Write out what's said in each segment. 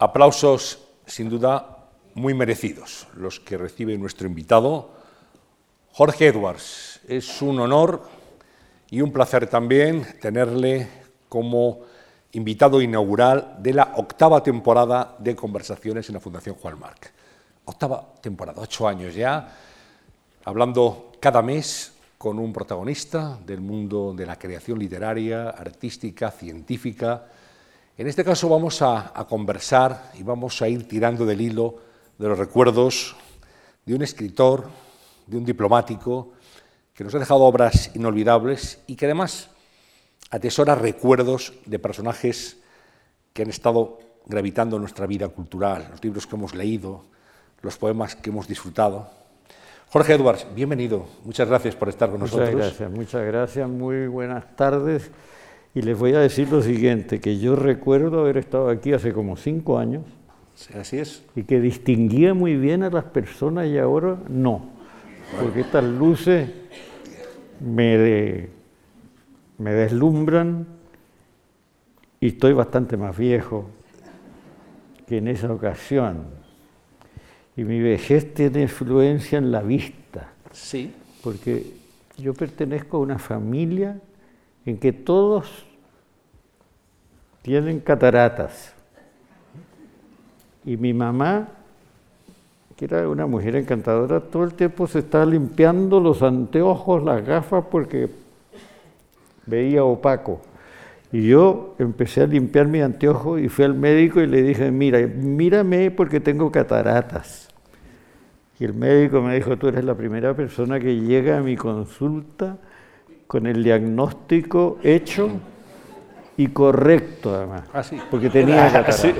Aplausos sin duda muy merecidos los que recibe nuestro invitado, Jorge Edwards. Es un honor y un placer también tenerle como invitado inaugural de la octava temporada de Conversaciones en la Fundación Juan Marc. Octava temporada, ocho años ya, hablando cada mes con un protagonista del mundo de la creación literaria, artística, científica, en este caso vamos a, conversar y vamos a ir tirando del hilo de los recuerdos de un escritor, de un diplomático, que nos ha dejado obras inolvidables y que además atesora recuerdos de personajes que han estado gravitando en nuestra vida cultural, los libros que hemos leído, los poemas que hemos disfrutado. Jorge Edwards, bienvenido. Muchas gracias por estar con nosotros. Muchas gracias, muchas gracias. Muy buenas tardes. Y les voy a decir lo siguiente, que yo recuerdo haber estado aquí hace como cinco años. así es. Y que distinguía muy bien a las personas y ahora no. Porque estas luces me, me deslumbran y estoy bastante más viejo que en esa ocasión. Y mi vejez tiene influencia en la vista. Sí. Porque yo pertenezco a una familia en que todos tienen cataratas. Y mi mamá, que era una mujer encantadora, todo el tiempo se estaba limpiando los anteojos, las gafas, porque veía opaco. Y yo empecé a limpiar mi anteojo y fui al médico y le dije, mira, mírame porque tengo cataratas. Y el médico me dijo, tú eres la primera persona que llega a mi consulta con el diagnóstico hecho y correcto además. Ah, sí. Porque tenía ah, cataratas. Sí.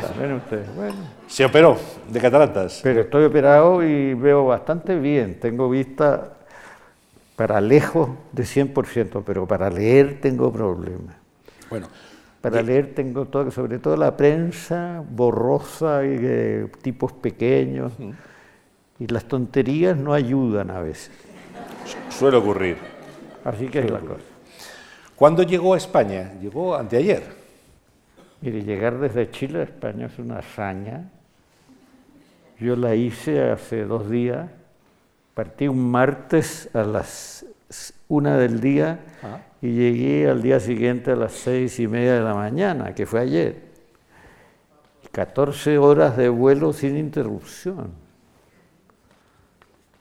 Bueno. Se operó de cataratas. Pero estoy operado y veo bastante bien. Tengo vista para lejos de 100%, pero para leer tengo problemas. Bueno. Para leer tengo todo, sobre todo la prensa borrosa y de tipos pequeños. Y las tonterías no ayudan a veces. Suele ocurrir. Así que es la cosa. ¿Cuándo llegó a España? Llegó anteayer. Mire, llegar desde Chile a España es una hazaña. Yo la hice hace dos días. Partí un martes a las una del día ah. y llegué al día siguiente a las seis y media de la mañana, que fue ayer. 14 horas de vuelo sin interrupción.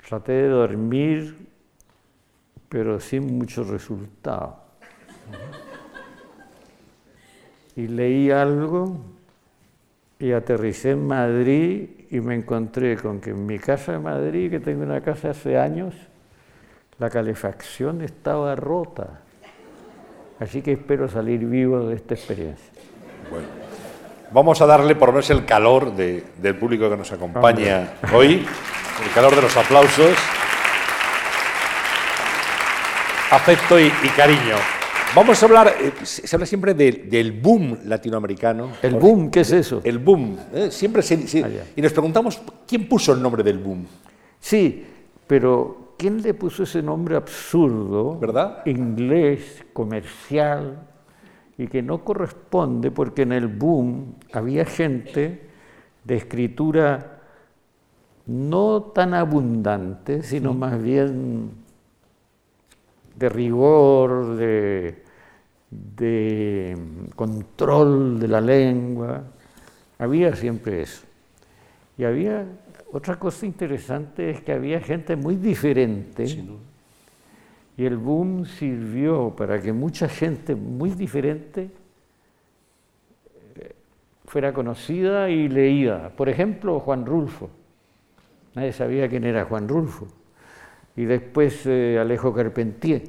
Traté de dormir pero sin mucho resultado. Y leí algo y aterricé en Madrid y me encontré con que en mi casa de Madrid, que tengo una casa hace años, la calefacción estaba rota. Así que espero salir vivo de esta experiencia. Bueno, vamos a darle por lo el calor del público que nos acompaña hoy, el calor de los aplausos afecto y, cariño. Vamos a hablar, eh, se habla siempre del boom latinoamericano. ¿El boom? ¿Qué es eso? El boom. ¿eh? Siempre se, ah, y nos preguntamos, ¿quién puso el nombre del boom? Sí, pero ¿quién le puso ese nombre absurdo? ¿Verdad? Inglés, comercial, y que no corresponde porque en el boom había gente de escritura no tan abundante, sino más bien de rigor, de, control de la lengua. Había siempre eso. Y había otra cosa interesante, es que había gente muy diferente. Y el boom sirvió para que mucha gente muy diferente eh, fuera conocida y leída. Por ejemplo, Juan Rulfo. Nadie sabía quién era Juan Rulfo y después eh, Alejo Carpentier.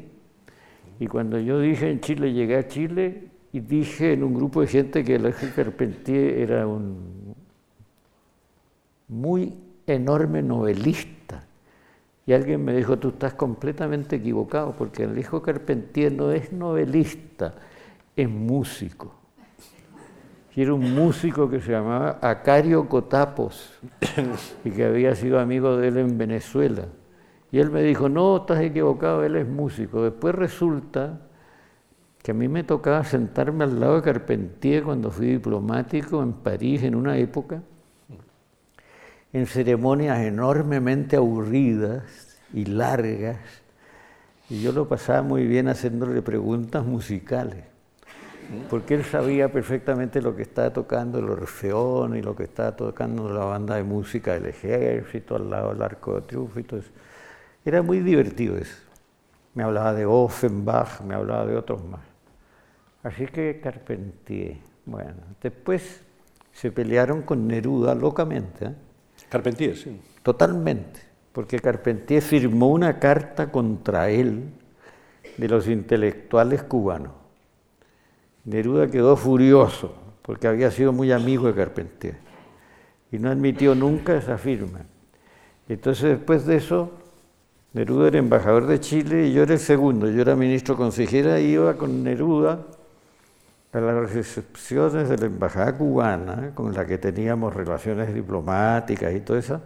Y cuando yo dije en Chile, llegué a Chile y dije en un grupo de gente que Alejo Carpentier era un muy enorme novelista. Y alguien me dijo, tú estás completamente equivocado, porque Alejo Carpentier no es novelista, es músico. Y era un músico que se llamaba Acario Cotapos y que había sido amigo de él en Venezuela. Y él me dijo, no, estás equivocado, él es músico. Después resulta que a mí me tocaba sentarme al lado de Carpentier cuando fui diplomático en París en una época, en ceremonias enormemente aburridas y largas, y yo lo pasaba muy bien haciéndole preguntas musicales, porque él sabía perfectamente lo que estaba tocando el Orfeón y lo que estaba tocando la banda de música del ejército al lado del arco de triunfo y todo eso. Era muy divertido eso. Me hablaba de Offenbach, me hablaba de otros más. Así que Carpentier. Bueno, después se pelearon con Neruda locamente. ¿eh? Carpentier, sí. Totalmente, porque Carpentier firmó una carta contra él de los intelectuales cubanos. Neruda quedó furioso porque había sido muy amigo de Carpentier y no admitió nunca esa firma. Entonces después de eso, Neruda era embajador de Chile y yo era el segundo, yo era ministro consejera y iba con Neruda a las recepciones de la embajada cubana, con la que teníamos relaciones diplomáticas y todo eso.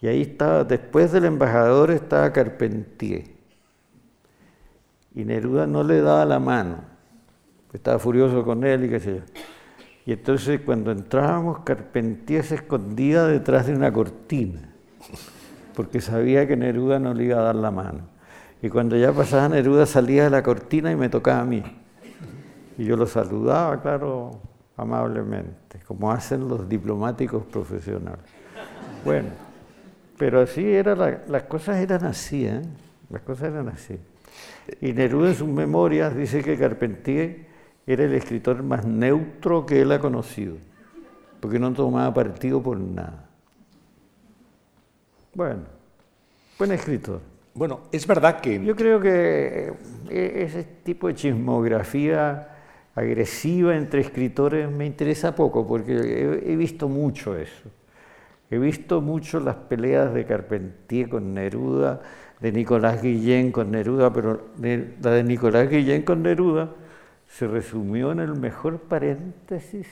Y ahí estaba, después del embajador estaba Carpentier. Y Neruda no le daba la mano, estaba furioso con él y qué sé yo. Y entonces cuando entrábamos, Carpentier se escondía detrás de una cortina, porque sabía que Neruda no le iba a dar la mano. Y cuando ya pasaba Neruda salía de la cortina y me tocaba a mí. Y yo lo saludaba, claro, amablemente, como hacen los diplomáticos profesionales. Bueno, pero así era, las cosas eran así, ¿eh? Las cosas eran así. Y Neruda en sus memorias dice que Carpentier era el escritor más neutro que él ha conocido, porque no tomaba partido por nada. Bueno, buen escritor. Bueno, es verdad que... Yo creo que eh, ese tipo de chismografía agresiva entre escritores me interesa poco, porque he, visto mucho eso. He visto mucho las peleas de Carpentier con Neruda, de Nicolás Guillén con Neruda, pero la de Nicolás Guillén con Neruda se resumió en el mejor paréntesis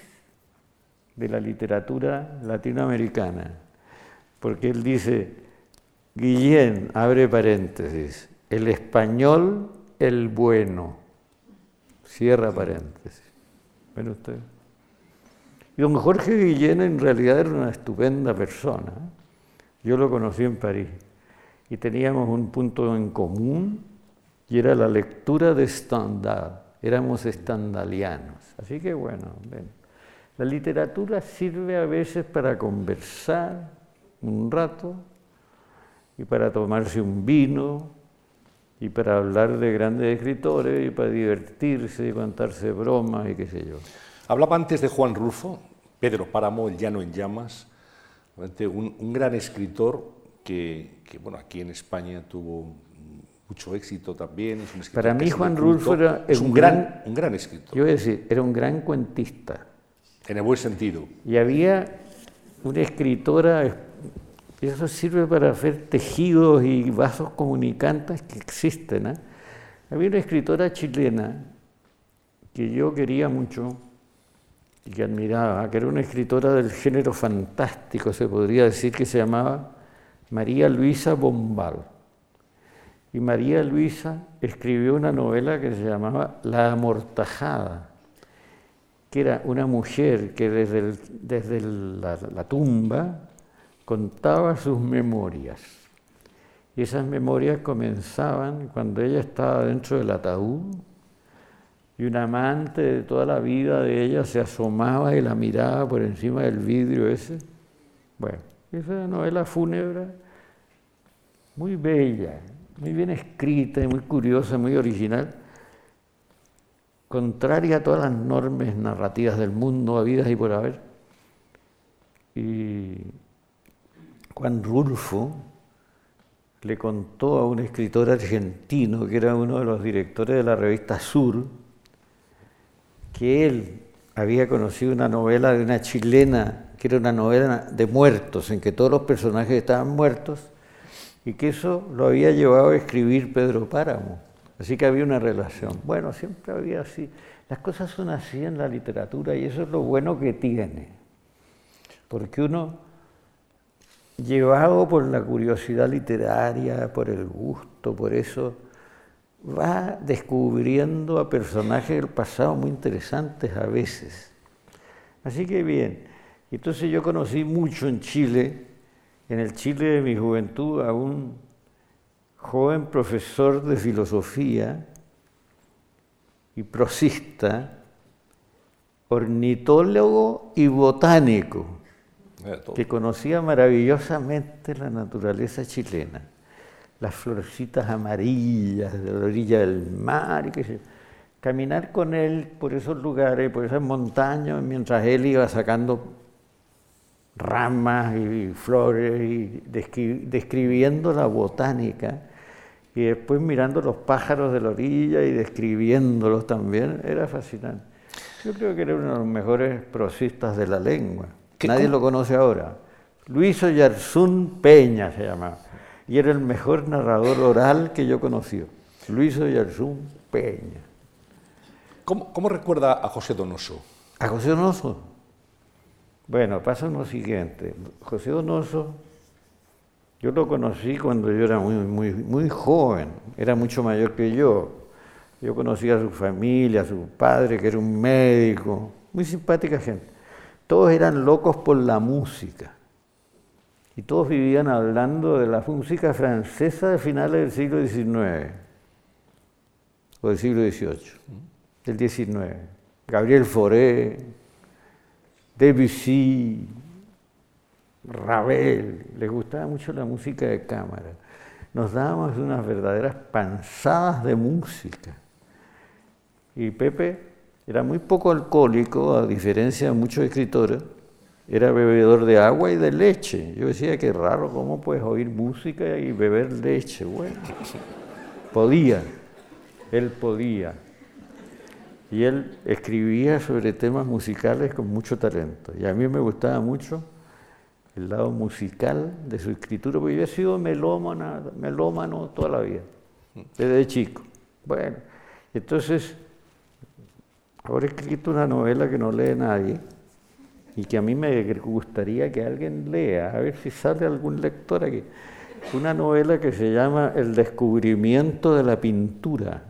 de la literatura latinoamericana, porque él dice, Guillén, abre paréntesis, el español, el bueno. Cierra paréntesis. ¿Ven ustedes? Y don Jorge Guillén en realidad era una estupenda persona. Yo lo conocí en París y teníamos un punto en común y era la lectura de Stendhal. Éramos estandalianos. Así que bueno, ven. la literatura sirve a veces para conversar un rato y para tomarse un vino y para hablar de grandes escritores y para divertirse y contarse bromas y qué sé yo. Hablaba antes de Juan Rulfo, Pedro Páramo, El Llano en Llamas, un, un gran escritor que, que, bueno, aquí en España tuvo mucho éxito también. Es un para mí Juan Rulfo era es un, gran, un gran escritor. Yo voy a decir, era un gran cuentista. En el buen sentido. Y había una escritora y eso sirve para hacer tejidos y vasos comunicantes que existen. ¿eh? Había una escritora chilena que yo quería mucho y que admiraba, que era una escritora del género fantástico, se podría decir, que se llamaba María Luisa Bombal. Y María Luisa escribió una novela que se llamaba La Amortajada, que era una mujer que desde, desde la tumba contaba sus memorias. Y esas memorias comenzaban cuando ella estaba dentro del ataúd y un amante de toda la vida de ella se asomaba y la miraba por encima del vidrio ese. Bueno, esa novela fúnebre, muy bella, muy bien escrita muy curiosa, muy original, contraria a todas las normas narrativas del mundo, habidas y por haber. Juan Rulfo le contó a un escritor argentino, que era uno de los directores de la revista Sur, que él había conocido una novela de una chilena, que era una novela de muertos, en que todos los personajes estaban muertos, y que eso lo había llevado a escribir Pedro Páramo. Así que había una relación. Bueno, siempre había así. Las cosas son así en la literatura y eso es lo bueno que tiene. Porque uno llevado por la curiosidad literaria, por el gusto, por eso, va descubriendo a personajes del pasado muy interesantes a veces. Así que bien, entonces yo conocí mucho en Chile, en el Chile de mi juventud, a un joven profesor de filosofía y prosista, ornitólogo y botánico, que conocía maravillosamente la naturaleza chilena, las florcitas amarillas de la orilla del mar, y que caminar con él por esos lugares, por esas montañas, mientras él iba sacando ramas y flores y describiendo la botánica y después mirando los pájaros de la orilla y describiéndolos también, era fascinante. Yo creo que era uno de los mejores prosistas de la lengua. Nadie lo conoce ahora. Luis Oyarzún Peña se llamaba. Y era el mejor narrador oral que yo conocí. Luis Oyarzún Peña. ¿Cómo, ¿Cómo, recuerda a José Donoso? ¿A José Donoso? Bueno, pasa lo siguiente. José Donoso, yo lo conocí cuando yo era muy, muy, muy joven, era mucho mayor que yo. Yo conocía a su familia, a su padre, que era un médico, muy simpática gente. Todos eran locos por la música. Y todos vivían hablando de la música francesa de finales del siglo XIX, o del siglo XVIII, del XIX. Gabriel Fauré, Debussy, Ravel, les gustaba mucho la música de cámara. Nos dábamos unas verdaderas panzadas de música. Y Pepe era muy poco alcohólico, a diferencia de muchos escritores, era bebedor de agua y de leche. Yo decía que raro, ¿cómo puedes oír música y beber leche? Bueno, podía, él podía y él escribía sobre temas musicales con mucho talento. Y a mí me gustaba mucho el lado musical de su escritura, porque yo he sido melómano, melómano toda la vida, desde chico. Bueno, entonces, ahora he escrito una novela que no lee nadie y que a mí me gustaría que alguien lea, a ver si sale algún lector aquí. Una novela que se llama El descubrimiento de la pintura,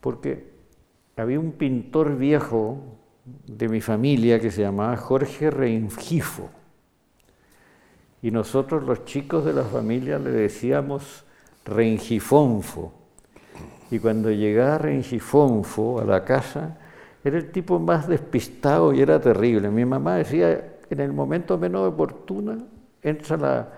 porque había un pintor viejo de mi familia que se llamaba Jorge Rengifo. Y nosotros los chicos de la familia le decíamos Rengifonfo. Y cuando llegaba Rengifonfo a la casa, era el tipo más despistado y era terrible. Mi mamá decía, en el momento menos oportuno, entra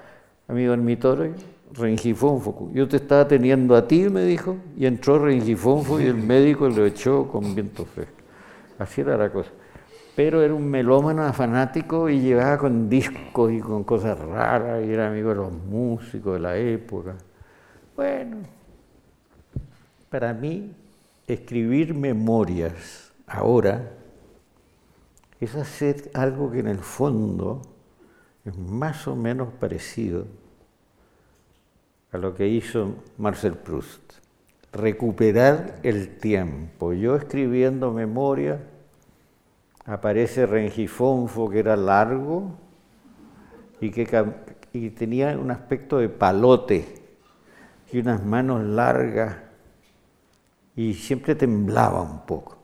a mi dormitorio Rengifonfo. Yo te estaba teniendo a ti, me dijo, y entró Rengifonfo y el médico lo echó con viento fresco. Así era la cosa. Pero era un melómano fanático y llegaba con discos y con cosas raras y era amigo de los músicos de la época. Bueno, para mí, escribir memorias ahora es hacer algo que en el fondo es más o menos parecido a lo que hizo Marcel Proust, recuperar el tiempo. Yo escribiendo memoria, aparece Rengifonfo, que era largo y que tenía un aspecto de palote y unas manos largas y siempre temblaba un poco.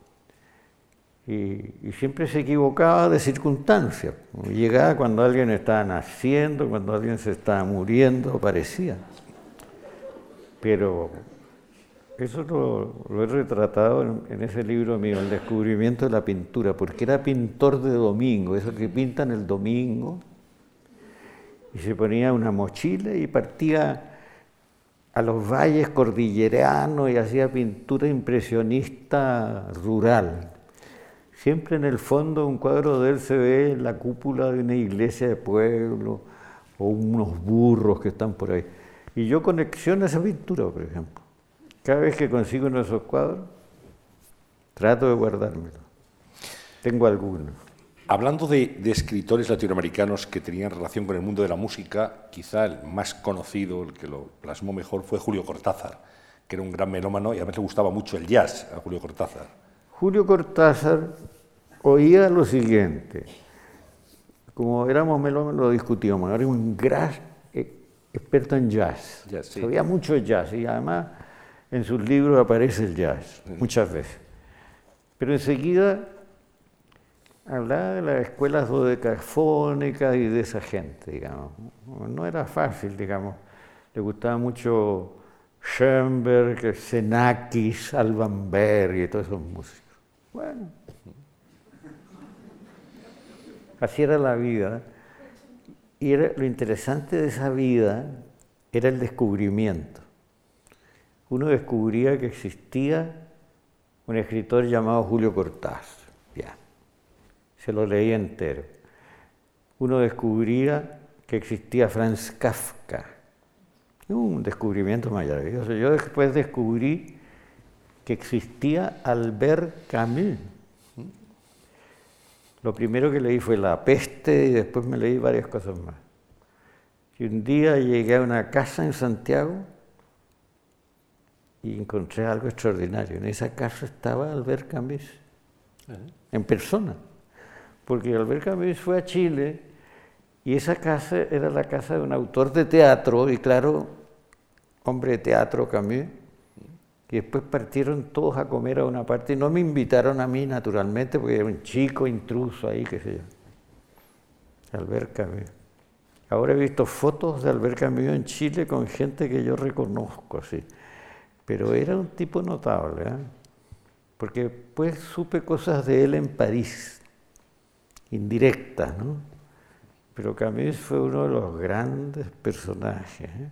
Y, siempre se equivocaba de circunstancias. Llegaba cuando alguien estaba naciendo, cuando alguien se estaba muriendo, aparecía. Pero eso lo, he retratado en, ese libro mío, El descubrimiento de la pintura, porque era pintor de domingo, eso que pintan el domingo, y se ponía una mochila y partía a los valles cordilleranos y hacía pintura impresionista rural. Siempre en el fondo un cuadro de él se ve la cúpula de una iglesia de pueblo o unos burros que están por ahí. Y yo conexiono esa pintura, por ejemplo. Cada vez que consigo uno de esos cuadros, trato de guardármelo. Tengo algunos. Hablando de, escritores latinoamericanos que tenían relación con el mundo de la música, quizá el más conocido, el que lo plasmó mejor, fue Julio Cortázar, que era un gran melómano y a mí le gustaba mucho el jazz a Julio Cortázar. Julio Cortázar oía lo siguiente, como éramos melómanos lo discutíamos, era un gran experto en jazz. Sabía mucho jazz y además en sus libros aparece el jazz, muchas veces. Pero enseguida hablaba de las escuelas dodecafónicas y de esa gente, digamos. No era fácil, digamos. Le gustaba mucho Schoenberg, Xenakis, Alban Berg y todos esos músicos. Bueno, así era la vida. Y lo interesante de esa vida era el descubrimiento. Uno descubría que existía un escritor llamado Julio Cortázar. Se lo leía entero. Uno descubría que existía Franz Kafka. Un descubrimiento maravilloso. Yo después descubrí que existía Albert Camus. Lo primero que leí fue La peste y después me leí varias cosas más. Y un día llegué a una casa en Santiago y encontré algo extraordinario. En esa casa estaba Albert Camus, en persona, porque Albert Camus fue a Chile y esa casa era la casa de un autor de teatro, y claro, hombre de teatro Camus, y después partieron todos a comer a una parte y no me invitaron a mí naturalmente, porque era un chico intruso ahí, qué sé yo. Albert Camus. Ahora he visto fotos de Albert Camus en Chile con gente que yo reconozco, así. Pero era un tipo notable, ¿eh? porque pues supe cosas de él en París, indirectas, ¿no? Pero Camus fue uno de los grandes personajes. ¿eh?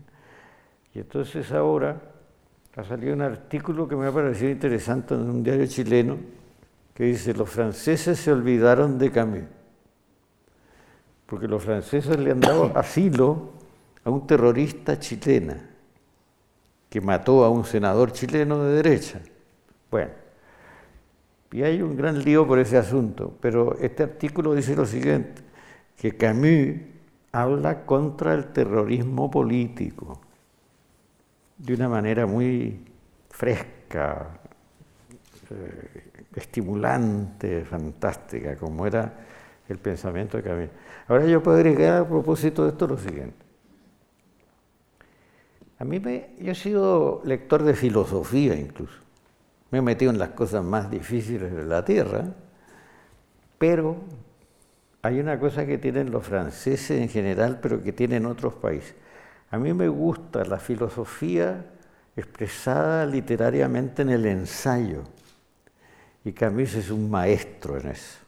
Y entonces ahora ha salido un artículo que me ha parecido interesante en un diario chileno que dice, los franceses se olvidaron de Camus, porque los franceses le han dado asilo a un terrorista chilena que mató a un senador chileno de derecha. Bueno, y hay un gran lío por ese asunto, pero este artículo dice lo siguiente, que Camus habla contra el terrorismo político de una manera muy fresca, eh, estimulante, fantástica, como era el pensamiento de Camus. Ahora yo puedo agregar a propósito de esto lo siguiente. A mí me, yo he sido lector de filosofía incluso. Me he metido en las cosas más difíciles de la tierra, pero hay una cosa que tienen los franceses en general, pero que tienen otros países. A mí me gusta la filosofía expresada literariamente en el ensayo. Y Camus es un maestro en eso.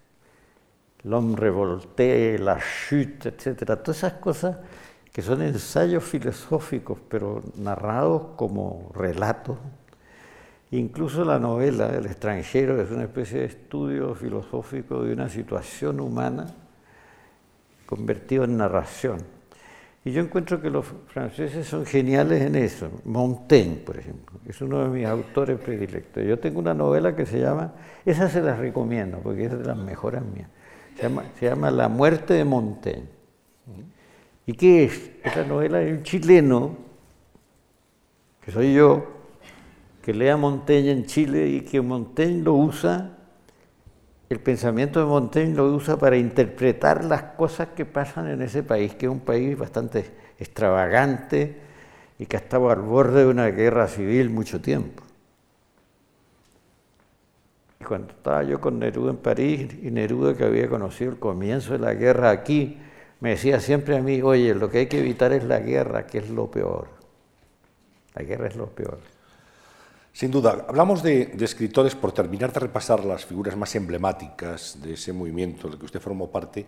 L'homme revolté, la chute, etcétera, todas esas cosas que son ensayos filosóficos, pero narrados como relatos. Incluso la novela El extranjero es una especie de estudio filosófico de una situación humana convertido en narración. Y yo encuentro que los franceses son geniales en eso. Montaigne, por ejemplo, es uno de mis autores predilectos. Yo tengo una novela que se llama, esa se las recomiendo porque es de las mejores mías, se llama, se llama La muerte de Montaigne. ¿Y qué es? Es la novela de un chileno, que soy yo, que lea Montaigne en Chile y que Montaigne lo usa, el pensamiento de Montaigne lo usa para interpretar las cosas que pasan en ese país, que es un país bastante extravagante y que ha estado al borde de una guerra civil mucho tiempo. Y cuando estaba yo con Neruda en París, y Neruda que había conocido el comienzo de la guerra aquí, me decía siempre a mí, oye, lo que hay que evitar es la guerra, que es lo peor. La guerra es lo peor. Sin duda, hablamos de, escritores, por terminar de repasar las figuras más emblemáticas de ese movimiento del que usted formó parte,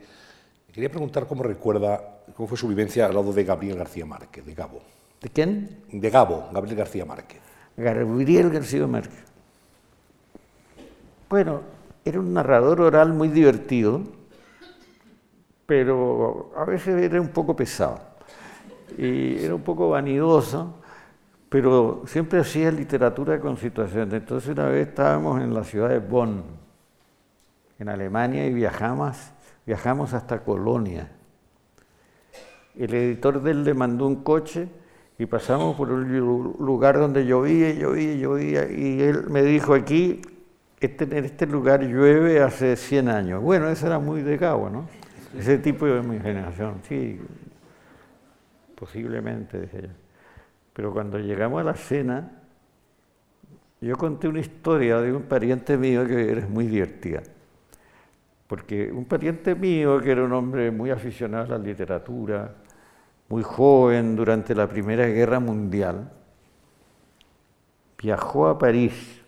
quería preguntar cómo recuerda, cómo fue su vivencia al lado de Gabriel García Márquez, de Gabo. ¿De quién? De Gabo, Gabriel García Márquez. Gabriel García Márquez. Bueno, era un narrador oral muy divertido, pero a veces era un poco pesado y era un poco vanidoso, pero siempre hacía literatura con situaciones. Entonces una vez estábamos en la ciudad de Bonn, en Alemania, y viajamos, viajamos hasta Colonia. El editor de él le mandó un coche y pasamos por un lugar donde llovía, llovía, llovía, y él me dijo aquí, este, en este lugar llueve hace 100 años. Bueno, eso era muy de Cabo, ¿no? Ese tipo de mi generación, sí, posiblemente, dije yo. Pero cuando llegamos a la cena, yo conté una historia de un pariente mío que era muy divertida. Porque un pariente mío, que era un hombre muy aficionado a la literatura, muy joven durante la Primera Guerra Mundial, viajó a París,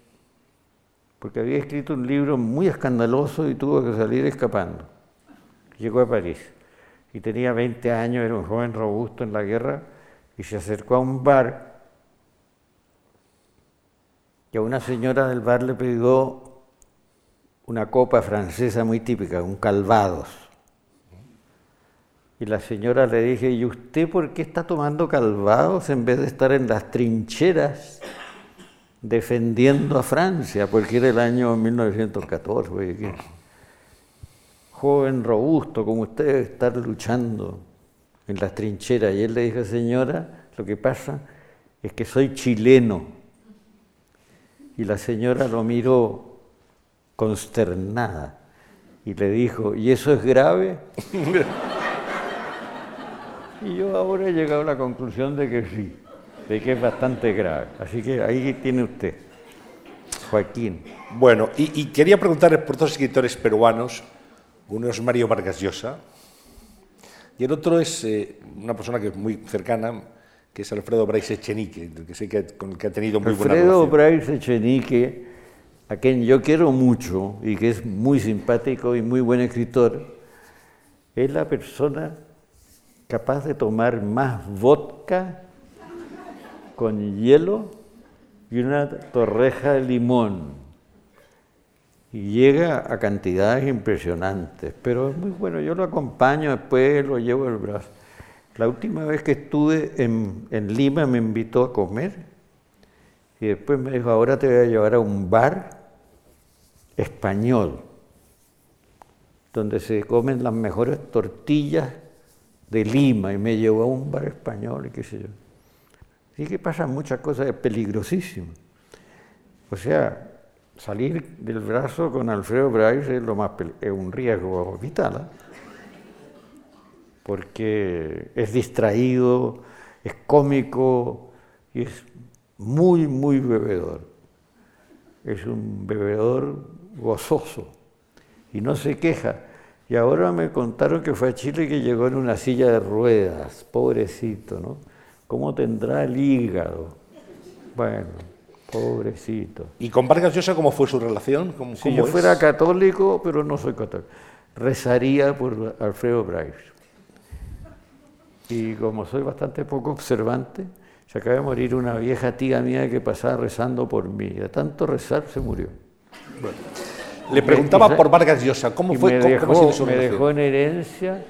porque había escrito un libro muy escandaloso y tuvo que salir escapando. Llegó a París y tenía 20 años, era un joven robusto en la guerra, y se acercó a un bar y a una señora del bar le pidió una copa francesa muy típica, un calvados. Y la señora le dije, ¿y usted por qué está tomando calvados en vez de estar en las trincheras defendiendo a Francia? Porque era el año 1914. Joven, robusto, como usted, estar luchando en las trincheras. Y él le dijo, señora, lo que pasa es que soy chileno. Y la señora lo miró consternada y le dijo, ¿y eso es grave? y yo ahora he llegado a la conclusión de que sí, de que es bastante grave. Así que ahí tiene usted, Joaquín. Bueno, y, quería preguntarle por dos escritores peruanos, uno es Mario Vargas Llosa y el otro es eh, una persona que es muy cercana, que es Alfredo Brais Echenique, que sé que, con el que ha tenido muy buena relación. Alfredo Brais Echenique a quien yo quiero mucho y que es muy simpático y muy buen escritor, es la persona capaz de tomar más vodka con hielo y una torreja de limón. Y llega a cantidades impresionantes, pero es muy bueno. Yo lo acompaño después, lo llevo el brazo. La última vez que estuve en, en Lima me invitó a comer y después me dijo, ahora te voy a llevar a un bar español, donde se comen las mejores tortillas de Lima y me llevó a un bar español y qué sé yo. Sí que pasan muchas cosas, es peligrosísimo. O sea, salir del brazo con Alfredo Bryce es, lo más es un riesgo vital, ¿eh? porque es distraído, es cómico y es muy, muy bebedor. Es un bebedor gozoso y no se queja. Y ahora me contaron que fue a Chile que llegó en una silla de ruedas, pobrecito, ¿no? ¿Cómo tendrá el hígado? Bueno, pobrecito. ¿Y con Vargas Llosa cómo fue su relación? si yo fuera católico, pero no soy católico, rezaría por Alfredo Bryce. Y como soy bastante poco observante, se acaba de morir una vieja tía mía que pasaba rezando por mí. De tanto rezar se murió. Le preguntaba por Vargas Llosa, ¿cómo fue? Me, dejó, me dejó en herencia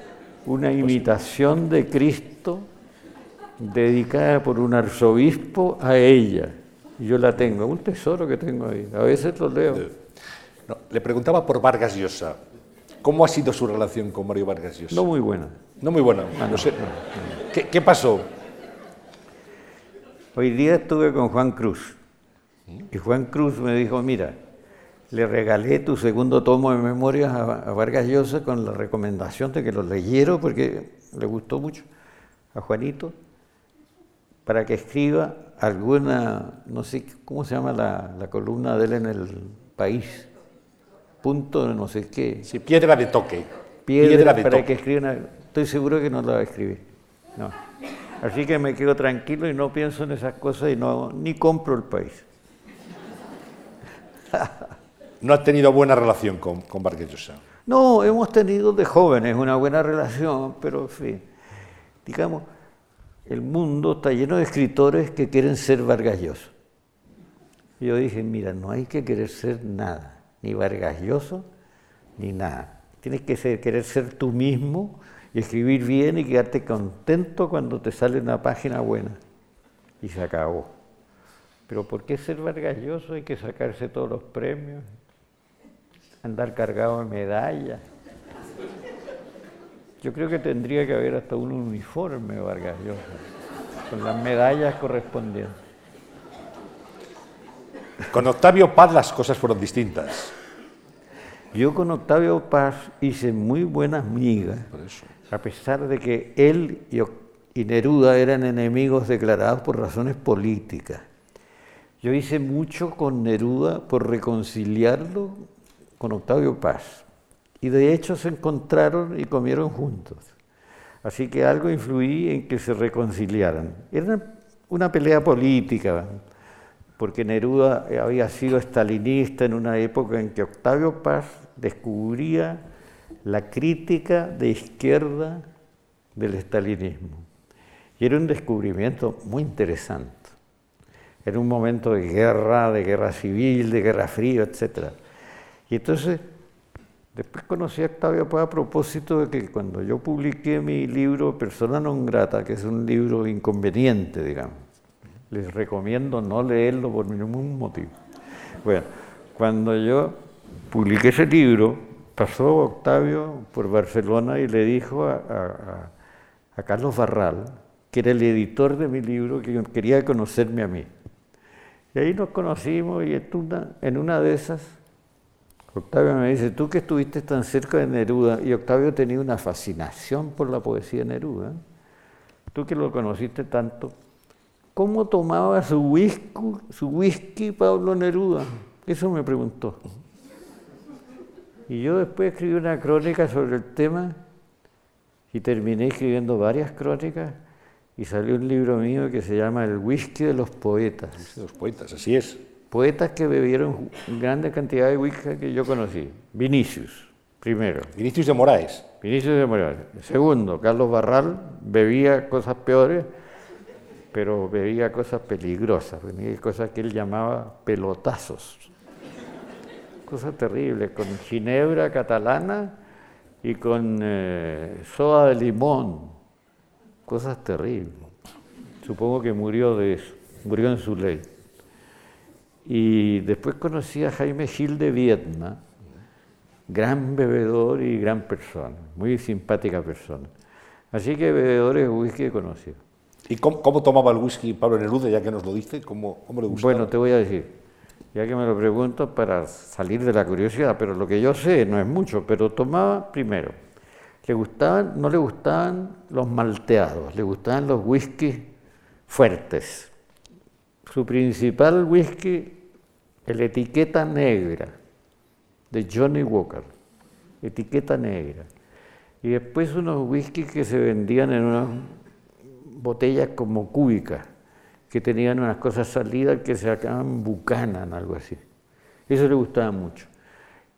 una imitación de Cristo dedicada por un arzobispo a ella. Y yo la tengo, un tesoro que tengo ahí. A veces lo leo. le preguntaba por Vargas Llosa. ¿Cómo ha sido su relación con Mario Vargas Llosa? No muy buena. No muy buena. Ah, no, sé. ¿Qué, ¿Qué pasó? Hoy día estuve con Juan Cruz. Y Juan Cruz me dijo, mira, le regalé tu segundo tomo de memorias a, Vargas Llosa con la recomendación de que lo leyera porque le gustó mucho a Juanito para que escriba alguna, no sé cómo se llama la, columna de él en el país, punto de no sé qué. Sí, piedra de toque. Piedra, para que escriba estoy seguro que no la va a escribir. No. Así que me quedo tranquilo y no pienso en esas cosas y no ni compro el país. no ha tenido buena relación con, con Vargas. No, hemos tenido de jóvenes una buena relación, pero en fin, digamos, el mundo está lleno de escritores que quieren ser Vargas. Yo dije, mira, no hay que querer ser nada, ni Vargas Llosa, ni nada. Tienes que querer ser tú mismo y escribir bien y quedarte contento cuando te sale una página buena. Y se acabó. Pero ¿por qué ser Vargas Llosa? Hay que sacarse todos los premios andar cargado de medallas. Yo creo que tendría que haber hasta un uniforme, Vargas Llosa, con las medallas correspondientes. Con Octavio Paz las cosas fueron distintas. Yo con Octavio Paz hice muy buenas migas, a pesar de que él y Neruda eran enemigos declarados por razones políticas. Yo hice mucho con Neruda por reconciliarlo con Octavio Paz. Y de hecho se encontraron y comieron juntos. Así que algo influí en que se reconciliaran. Era una pelea política, porque Neruda había sido estalinista en una época en que Octavio Paz descubría la crítica de izquierda del estalinismo. Y era un descubrimiento muy interesante. Era un momento de guerra, de guerra civil, de guerra fría, etc. Y entonces, después conocí a Octavio Paz a propósito de que cuando yo publiqué mi libro Persona non grata, que es un libro inconveniente, digamos, les recomiendo no leerlo por ningún motivo. Bueno, cuando yo publiqué ese libro, pasó Octavio por Barcelona y le dijo a, Carlos Barral, que era el editor de mi libro, que quería conocerme a mí. Y ahí nos conocimos y en una, de esas, Octavio me dice, tú que estuviste tan cerca de Neruda, y Octavio tenía una fascinación por la poesía de Neruda, tú que lo conociste tanto, ¿cómo tomaba su whisky, su whisky Pablo Neruda? Eso me preguntó. Y yo después escribí una crónica sobre el tema y terminé escribiendo varias crónicas y salió un libro mío que se llama El whisky de los poetas. De los poetas, así es. Poetas que bebieron grandes cantidades de whisky que yo conocí. Vinicius, primero. Vinicius de Moraes. Vinicius de Moraes. Segundo, Carlos Barral bebía cosas peores, pero bebía cosas peligrosas, cosas que él llamaba pelotazos cosas terribles, con ginebra catalana y con eh, soda de limón, cosas terribles. Supongo que murió de eso, murió en su ley. Y después conocí a Jaime Gil de Vietnam, gran bebedor y gran persona, muy simpática persona. Así que bebedores de whisky conocido. ¿Y cómo, tomaba el whisky Pablo Neruda, ya que nos lo dice? ¿Cómo, cómo le gustaba? Bueno, te voy a decir ya que me lo pregunto para salir de la curiosidad, pero lo que yo sé no es mucho, pero tomaba primero. Le gustaban, no le gustaban los malteados, le gustaban los whisky fuertes. Su principal whisky, el etiqueta negra, de Johnny Walker, etiqueta negra. Y después unos whisky que se vendían en unas botellas como cúbicas que tenían unas cosas salidas que se llamaban Buchanan, algo así. Eso le gustaba mucho.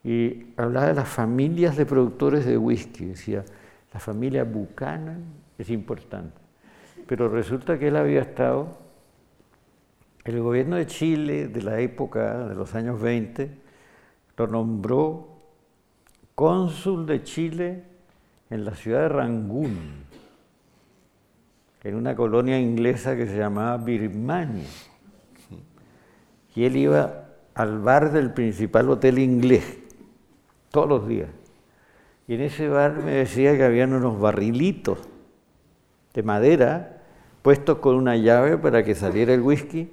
Y hablaba de las familias de productores de whisky. Decía, la familia Buchanan es importante. Pero resulta que él había estado, el gobierno de Chile de la época de los años 20, lo nombró cónsul de Chile en la ciudad de Rangún en una colonia inglesa que se llamaba Birmania. Y él iba al bar del principal hotel inglés todos los días. Y en ese bar me decía que habían unos barrilitos de madera puestos con una llave para que saliera el whisky.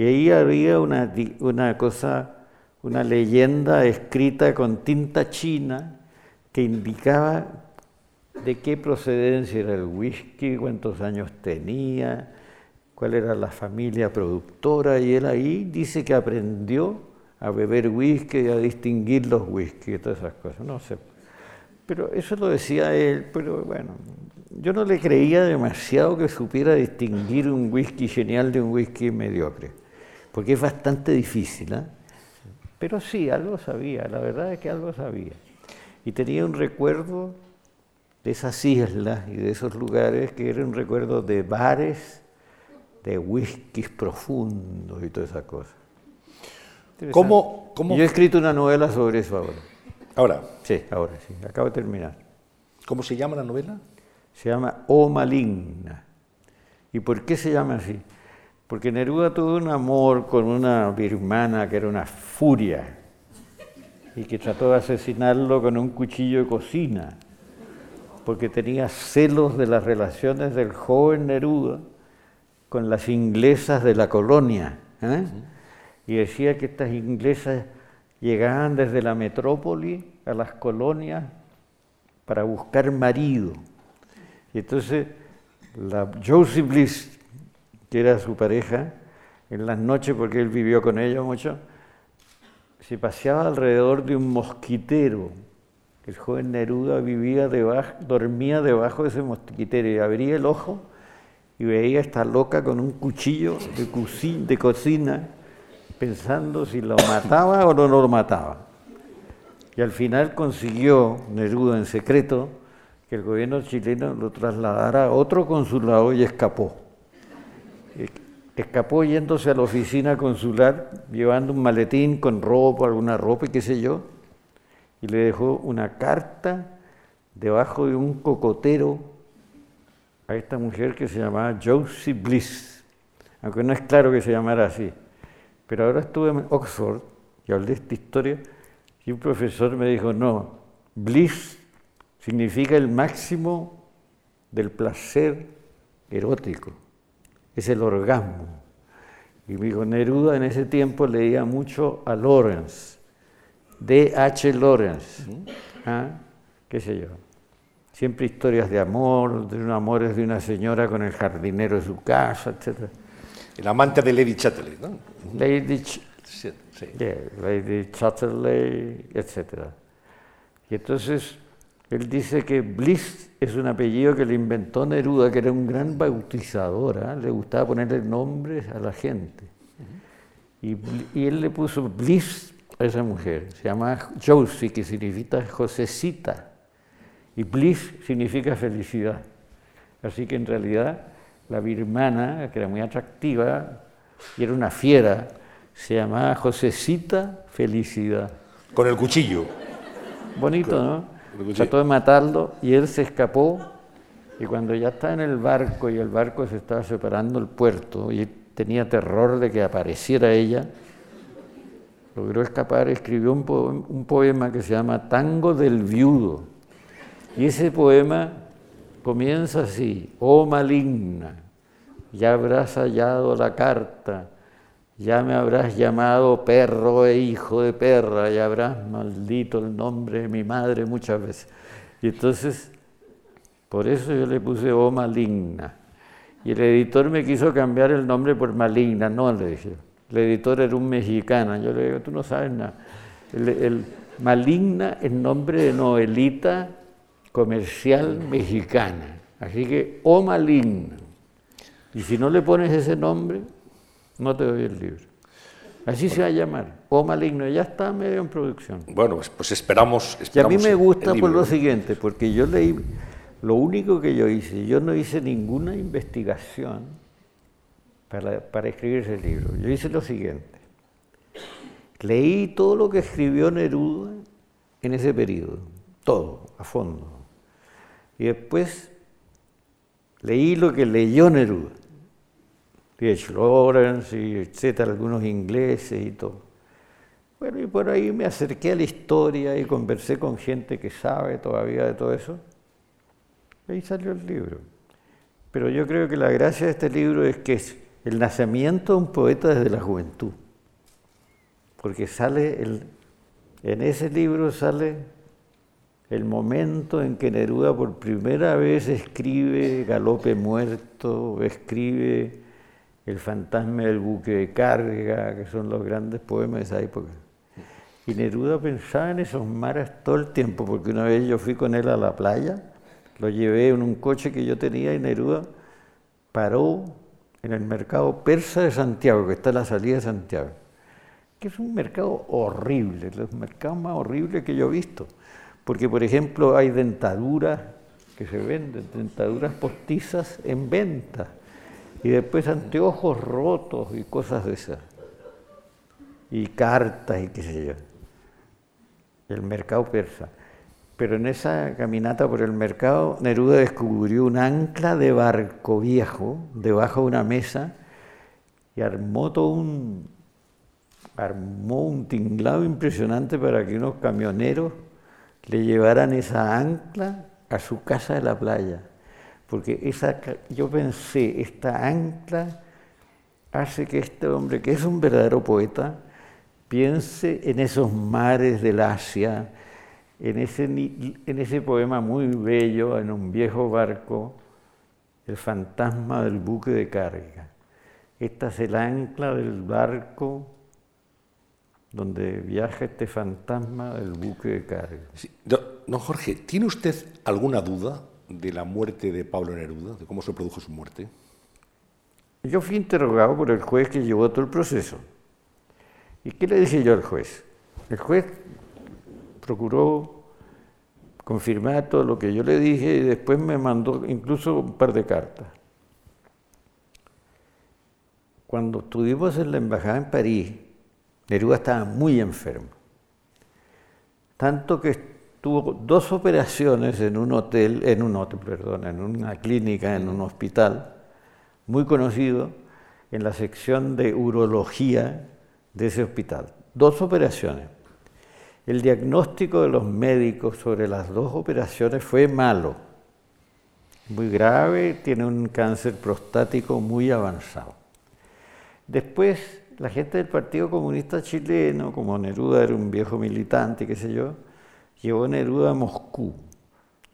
Y ahí había una, una cosa, una leyenda escrita con tinta china que indicaba de qué procedencia era el whisky, cuántos años tenía, cuál era la familia productora, y él ahí dice que aprendió a beber whisky y a distinguir los whisky y todas esas cosas, no sé. Pero eso lo decía él, pero bueno, yo no le creía demasiado que supiera distinguir un whisky genial de un whisky mediocre, porque es bastante difícil, ¿eh? Pero sí, algo sabía, la verdad es que algo sabía. Y tenía un recuerdo de esas islas y de esos lugares que eran un recuerdo de bares, de whiskies profundos y todas esas cosas. ¿Cómo, Yo he escrito una novela sobre eso ahora. ¿Ahora? Sí, ahora sí, acabo de terminar. ¿Cómo se llama la novela? Se llama O Maligna. ¿Y por qué se llama así? Porque Neruda tuvo un amor con una birmana que era una furia y que trató de asesinarlo con un cuchillo de cocina porque tenía celos de las relaciones del joven Neruda con las inglesas de la colonia. ¿eh? Y decía que estas inglesas llegaban desde la metrópoli a las colonias para buscar marido. Y entonces la Josie Bliss, que era su pareja, en las noches, porque él vivió con ellos mucho, se paseaba alrededor de un mosquitero. El joven Neruda vivía debajo, dormía debajo de ese mosquitero y abría el ojo y veía a esta loca con un cuchillo de, de cocina pensando si lo mataba o no lo mataba. Y al final consiguió Neruda en secreto que el gobierno chileno lo trasladara a otro consulado y escapó. Escapó yéndose a la oficina consular, llevando un maletín con ropa, alguna ropa y qué sé yo, y le dejó una carta debajo de un cocotero a esta mujer que se llamaba Josie Bliss, aunque no es claro que se llamara así. Pero ahora estuve en Oxford y hablé de esta historia y un profesor me dijo, no, Bliss significa el máximo del placer erótico es el orgasmo. Y mi hijo Neruda en ese tiempo leía mucho a Lawrence, D.H. Lawrence, ¿ah? qué sé yo. Siempre historias de amor, de un amor de una señora con el jardinero de su casa, etc. El amante de Lady Chatterley, ¿no? Lady, Lady Chatterley, etc. Y entonces él dice que Bliss es un apellido que le inventó Neruda, que era un gran bautizador, ¿ah? le gustaba ponerle nombres a la gente. y, él le puso Bliss a esa mujer, se llama Josie, que significa Josecita, y Bliss significa felicidad. Así que en realidad la birmana, que era muy atractiva y era una fiera, se llamaba Josecita Felicidad. Con el cuchillo. Bonito, ¿no? Trató de matarlo y él se escapó y cuando ya está en el barco y el barco se estaba separando el puerto y tenía terror de que apareciera ella, logró escapar, escribió un un poema que se llama Tango del Viudo. Y ese poema comienza así, oh maligna, ya habrás hallado la carta ya me habrás llamado perro e hijo de perra, y habrás maldito el nombre de mi madre muchas veces. Y entonces, por eso yo le puse O maligna. Y el editor me quiso cambiar el nombre por maligna, no le dije. El editor era un mexicano, yo le digo, tú no sabes nada. El, maligna es nombre de novelita comercial mexicana. Así que O maligna. Y si no le pones ese nombre, no te doy el libro. Así se va a llamar, O Maligno, ya está medio en producción. Bueno, pues, pues esperamos, Y a mí me gusta por lo siguiente, porque yo leí, lo único que yo hice, yo no hice ninguna investigación para, para escribir ese libro. Yo hice lo siguiente, leí todo lo que escribió Neruda en ese periodo, todo, a fondo. Y después leí lo que leyó Neruda. P.H. Lawrence y etcétera, algunos ingleses y todo. Bueno, y por ahí me acerqué a la historia y conversé con gente que sabe todavía de todo eso. Y ahí salió el libro. Pero yo creo que la gracia de este libro es que es el nacimiento de un poeta desde la juventud. Porque sale el, en ese libro sale el momento en que Neruda por primera vez escribe Galope Muerto, escribe el fantasma del buque de carga, que son los grandes poemas de esa época. Y Neruda pensaba en esos mares todo el tiempo, porque una vez yo fui con él a la playa, lo llevé en un coche que yo tenía y Neruda paró en el mercado persa de Santiago, que está en la salida de Santiago, que es un mercado horrible, los mercados más horribles que yo he visto, porque por ejemplo hay dentaduras que se venden, dentaduras postizas en venta y después anteojos rotos y cosas de esas. Y cartas y qué sé yo. El mercado persa. Pero en esa caminata por el mercado, Neruda descubrió un ancla de barco viejo debajo de una mesa y armó todo un, armó un tinglado impresionante para que unos camioneros le llevaran esa ancla a su casa de la playa porque esa, yo pensé, esta ancla hace que este hombre, que es un verdadero poeta, piense en esos mares del Asia, en ese, en ese poema muy bello, en un viejo barco, el fantasma del buque de carga. esta es el ancla del barco donde viaja este fantasma del buque de carga. Don Jorge, ¿tiene usted alguna duda de la muerte de Pablo Neruda, de cómo se produjo su muerte? Yo fui interrogado por el juez que llevó todo el proceso. ¿Y qué le dije yo al juez? El juez procuró confirmar todo lo que yo le dije y después me mandó incluso un par de cartas. Cuando estuvimos en la embajada en París, Neruda estaba muy enfermo. Tanto que tuvo dos operaciones en un hotel, en un hotel, perdón, en una clínica, en un hospital muy conocido, en la sección de urología de ese hospital. Dos operaciones. El diagnóstico de los médicos sobre las dos operaciones fue malo, muy grave, tiene un cáncer prostático muy avanzado. Después, la gente del Partido Comunista Chileno, como Neruda era un viejo militante, qué sé yo, llevó a Neruda a Moscú.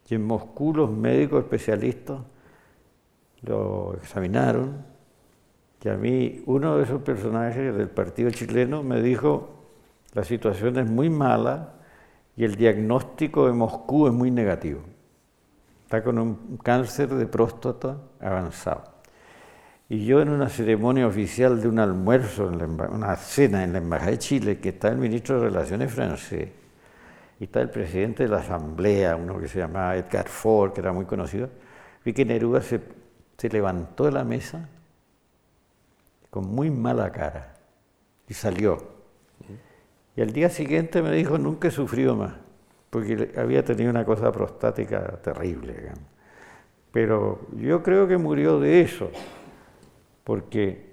Y en Moscú los médicos especialistas lo examinaron. Y a mí uno de esos personajes del partido chileno me dijo, la situación es muy mala y el diagnóstico de Moscú es muy negativo. Está con un cáncer de próstata avanzado. Y yo en una ceremonia oficial de un almuerzo, en una cena en la Embajada de Chile, que está el ministro de Relaciones francés, y está el presidente de la Asamblea, uno que se llamaba Edgar Ford, que era muy conocido, vi que Neruda se, levantó de la mesa con muy mala cara y salió. Y al día siguiente me dijo, nunca he sufrido más, porque había tenido una cosa prostática terrible. Pero yo creo que murió de eso porque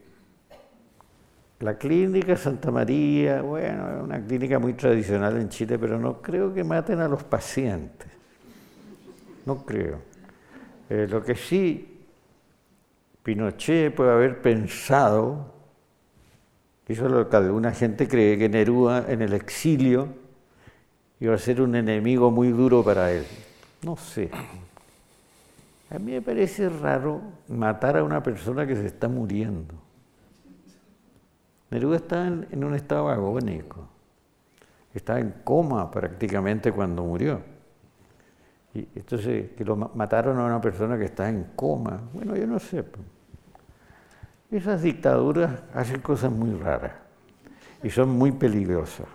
la clínica Santa María, bueno, es una clínica muy tradicional en Chile, pero no creo que maten a los pacientes. No creo. Eh, lo que sí, Pinochet puede haber pensado, eso es lo que alguna gente cree, que Neruda en el exilio iba a ser un enemigo muy duro para él. No sé. A mí me parece raro matar a una persona que se está muriendo. Neruda está en, un estado agónico. Estaba en coma prácticamente cuando murió. Y entonces, que lo mataron a una persona que está en coma. Bueno, yo no sé. Esas dictaduras hacen cosas muy raras y son muy peligrosas.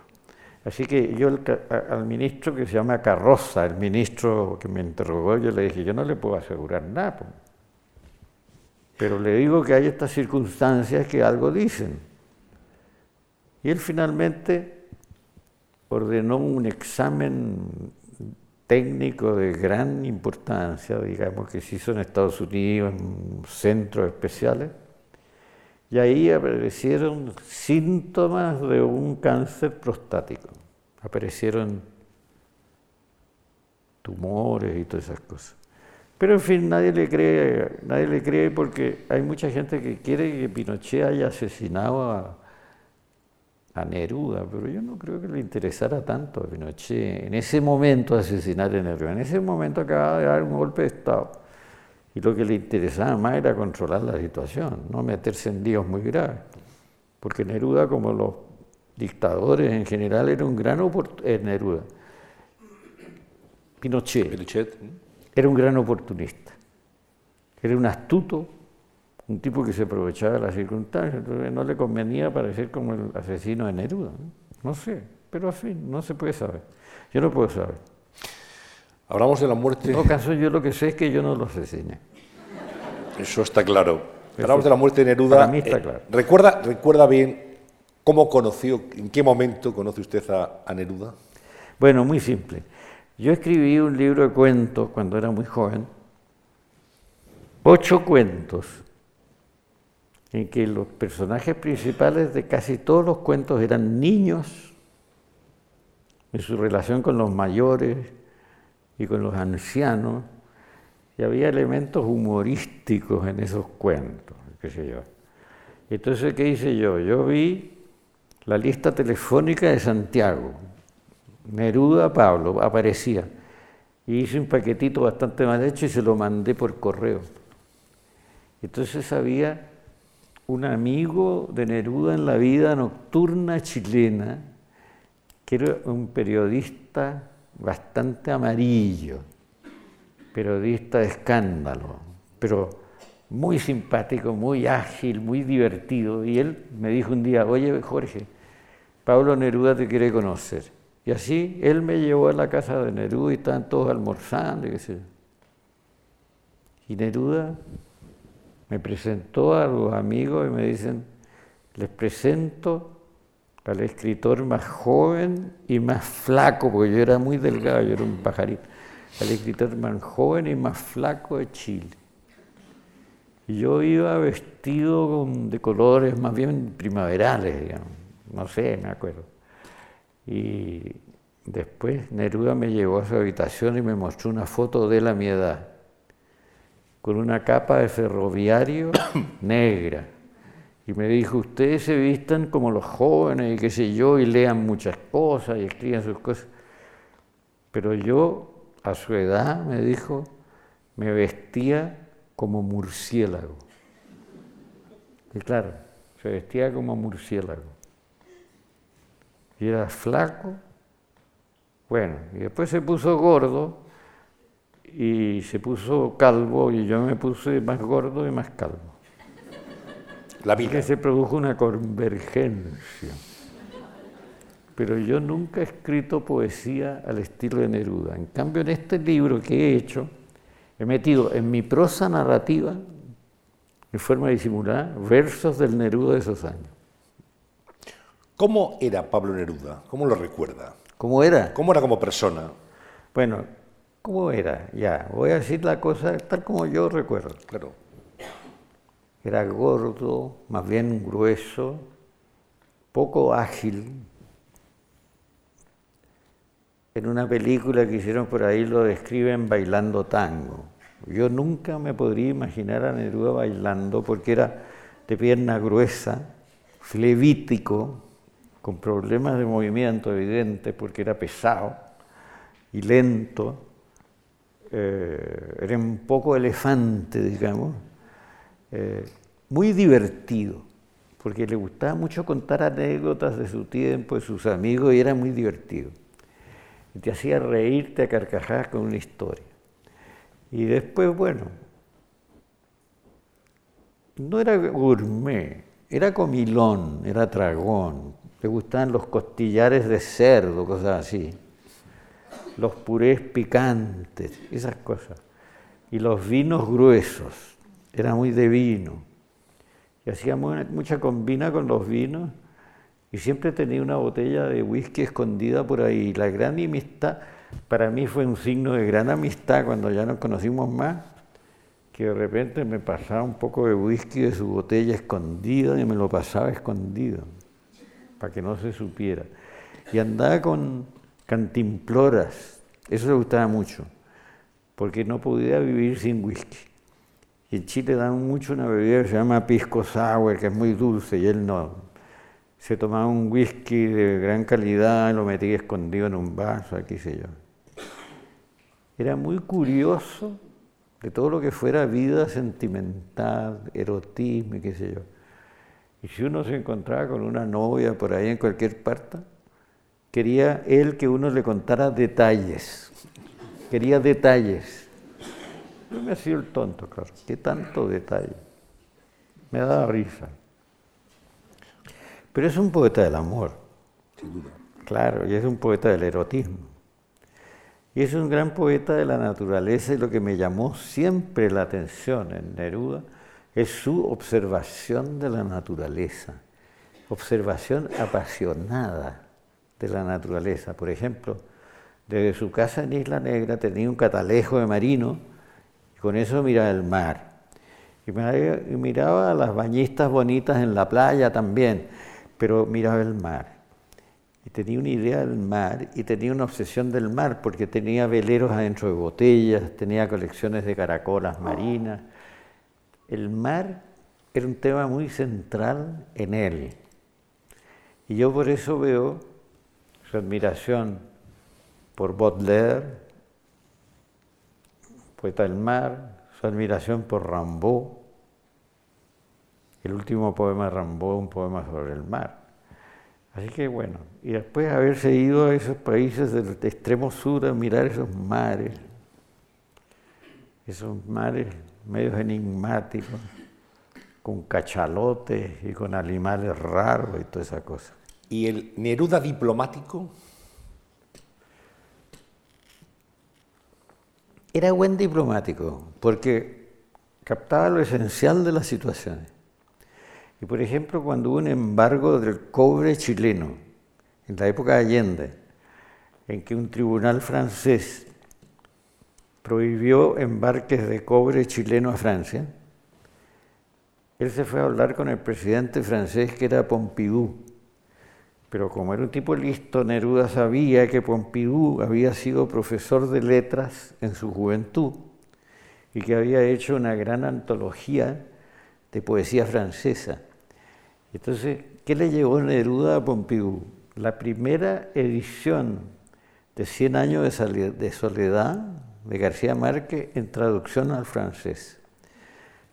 Así que yo al ministro que se llama Carroza, el ministro que me interrogó, yo le dije, yo no le puedo asegurar nada, pero le digo que hay estas circunstancias que algo dicen. Y él finalmente ordenó un examen técnico de gran importancia, digamos que se hizo en Estados Unidos, en centros especiales, y ahí aparecieron síntomas de un cáncer prostático. Aparecieron tumores y todas esas cosas. Pero en fin, nadie le cree, nadie le cree porque hay mucha gente que quiere que Pinochet haya asesinado a, a Neruda, pero yo no creo que le interesara tanto a Pinochet en ese momento asesinar a Neruda. En ese momento acaba de dar un golpe de Estado. Y lo que le interesaba más era controlar la situación, no meterse en líos muy graves. Porque Neruda, como los dictadores en general, era un gran oportunista. Eh. Pinochet, era un gran oportunista. Era un astuto, un tipo que se aprovechaba de las circunstancias. Entonces no le convenía parecer como el asesino de Neruda. No, sé, pero en fin, no se puede saber. Yo no puedo saber. Hablamos de la muerte. En todo caso, yo lo que sé es que yo no lo asesiné. Eso está claro. Hablamos de la muerte de Neruda. Para mí está eh, claro. ¿recuerda, ¿Recuerda bien cómo conoció, en qué momento conoce usted a, Neruda? Bueno, muy simple. Yo escribí un libro de cuentos cuando era muy joven, ocho cuentos, en que los personajes principales de casi todos los cuentos eran niños, en su relación con los mayores, y con los ancianos, y había elementos humorísticos en esos cuentos, qué sé yo. Entonces, ¿qué hice yo? Yo vi la lista telefónica de Santiago, Neruda Pablo, aparecía, y hice un paquetito bastante mal hecho y se lo mandé por correo. Entonces había un amigo de Neruda en la vida nocturna chilena, que era un periodista bastante amarillo, periodista de escándalo, pero muy simpático, muy ágil, muy divertido. Y él me dijo un día, oye Jorge, Pablo Neruda te quiere conocer. Y así él me llevó a la casa de Neruda y estaban todos almorzando. Y, y Neruda me presentó a los amigos y me dicen, les presento al escritor más joven y más flaco, porque yo era muy delgado, yo era un pajarito, al escritor más joven y más flaco de Chile. Yo iba vestido de colores más bien primaverales, digamos, no sé, me acuerdo. Y después Neruda me llevó a su habitación y me mostró una foto de él a mi edad, con una capa de ferroviario negra y me dijo, ustedes se vistan como los jóvenes y qué sé yo, y lean muchas cosas y escriban sus cosas. Pero yo, a su edad, me dijo, me vestía como murciélago. Y claro, se vestía como murciélago. Y era flaco. Bueno, y después se puso gordo y se puso calvo y yo me puse más gordo y más calvo. La vida. Que se produjo una convergencia. Pero yo nunca he escrito poesía al estilo de Neruda. En cambio, en este libro que he hecho, he metido en mi prosa narrativa, en forma disimulada, versos del Neruda de esos años. ¿Cómo era Pablo Neruda? ¿Cómo lo recuerda? ¿Cómo era? ¿Cómo era como persona? Bueno, ¿cómo era? Ya, voy a decir la cosa tal como yo recuerdo. Claro. Era gordo, más bien grueso, poco ágil. En una película que hicieron por ahí lo describen bailando tango. Yo nunca me podría imaginar a Neruda bailando porque era de pierna gruesa, flevítico, con problemas de movimiento evidentes porque era pesado y lento. Eh, era un poco elefante, digamos eh, muy divertido, porque le gustaba mucho contar anécdotas de su tiempo, de sus amigos, y era muy divertido. Y te hacía reírte a carcajadas con una historia. Y después, bueno, no era gourmet, era comilón, era tragón. Le gustaban los costillares de cerdo, cosas así. Los purés picantes, esas cosas. Y los vinos gruesos era muy de vino. Y hacía mucha combina con los vinos y siempre tenía una botella de whisky escondida por ahí. La gran amistad, para mí fue un signo de gran amistad cuando ya nos conocimos más, que de repente me pasaba un poco de whisky de su botella escondida y me lo pasaba escondido, para que no se supiera. Y andaba con cantimploras, eso le gustaba mucho, porque no podía vivir sin whisky. Y en Chile dan mucho una bebida que se llama pisco sour, que es muy dulce, y él no. Se tomaba un whisky de gran calidad, lo metía escondido en un vaso, aquí sé yo. Era muy curioso de todo lo que fuera vida sentimental, erotismo y qué sé yo. Y si uno se encontraba con una novia por ahí en cualquier parte, quería él que uno le contara detalles. Quería detalles. Yo me hacía el tonto, claro. Qué tanto detalle. Me daba risa. Pero es un poeta del amor. Sin duda. Claro, y es un poeta del erotismo. Y es un gran poeta de la naturaleza y lo que me llamó siempre la atención en Neruda es su observación de la naturaleza, observación apasionada de la naturaleza. Por ejemplo, desde su casa en Isla Negra tenía un catalejo de marino con eso miraba el mar. Y miraba a las bañistas bonitas en la playa también, pero miraba el mar. Y tenía una idea del mar y tenía una obsesión del mar porque tenía veleros adentro de botellas, tenía colecciones de caracolas marinas. El mar era un tema muy central en él. Y yo por eso veo su admiración por Baudelaire, poeta del mar, su admiración por Rambaud, El último poema de Rambaud, un poema sobre el mar. Así que bueno, y después haberse ido a esos países del extremo sur a mirar esos mares, esos mares medios enigmáticos, con cachalotes y con animales raros y toda esa cosa. ¿Y el Neruda diplomático? Era buen diplomático, porque captaba lo esencial de las situaciones. Y por ejemplo, cuando hubo un embargo del cobre chileno, en la época de Allende, en que un tribunal francés prohibió embarques de cobre chileno a Francia, él se fue a hablar con el presidente francés que era Pompidou. Pero como era un tipo listo, Neruda sabía que Pompidou había sido profesor de letras en su juventud y que había hecho una gran antología de poesía francesa. Entonces, ¿qué le llevó Neruda a Pompidou? La primera edición de Cien años de soledad de García Márquez en traducción al francés.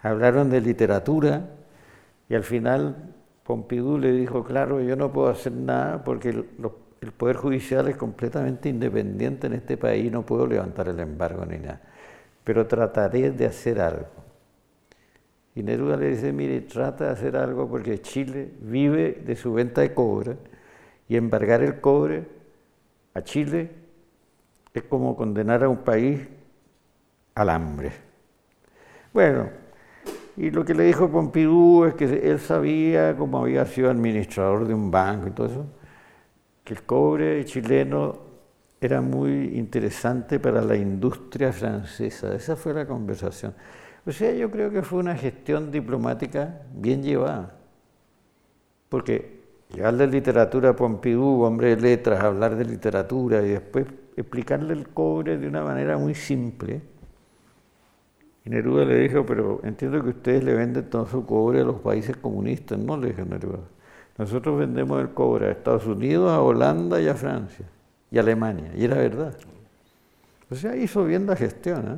Hablaron de literatura y al final Pompidou le dijo, claro, yo no puedo hacer nada porque el, Poder Judicial es completamente independiente en este país, no puedo levantar el embargo ni nada, pero trataré de hacer algo. Y Neruda le dice, mire, trata de hacer algo porque Chile vive de su venta de cobre y embargar el cobre a Chile es como condenar a un país al hambre. Bueno, y lo que le dijo Pompidou es que él sabía, como había sido administrador de un banco y todo eso, que el cobre chileno era muy interesante para la industria francesa. Esa fue la conversación. O sea, yo creo que fue una gestión diplomática bien llevada. Porque llegar de literatura a Pompidou, hombre de letras, hablar de literatura y después explicarle el cobre de una manera muy simple. Y Neruda le dijo, pero entiendo que ustedes le venden todo su cobre a los países comunistas. No, le dijo Neruda. Nosotros vendemos el cobre a Estados Unidos, a Holanda y a Francia y a Alemania. Y era verdad. O sea, hizo bien la gestión. ¿eh?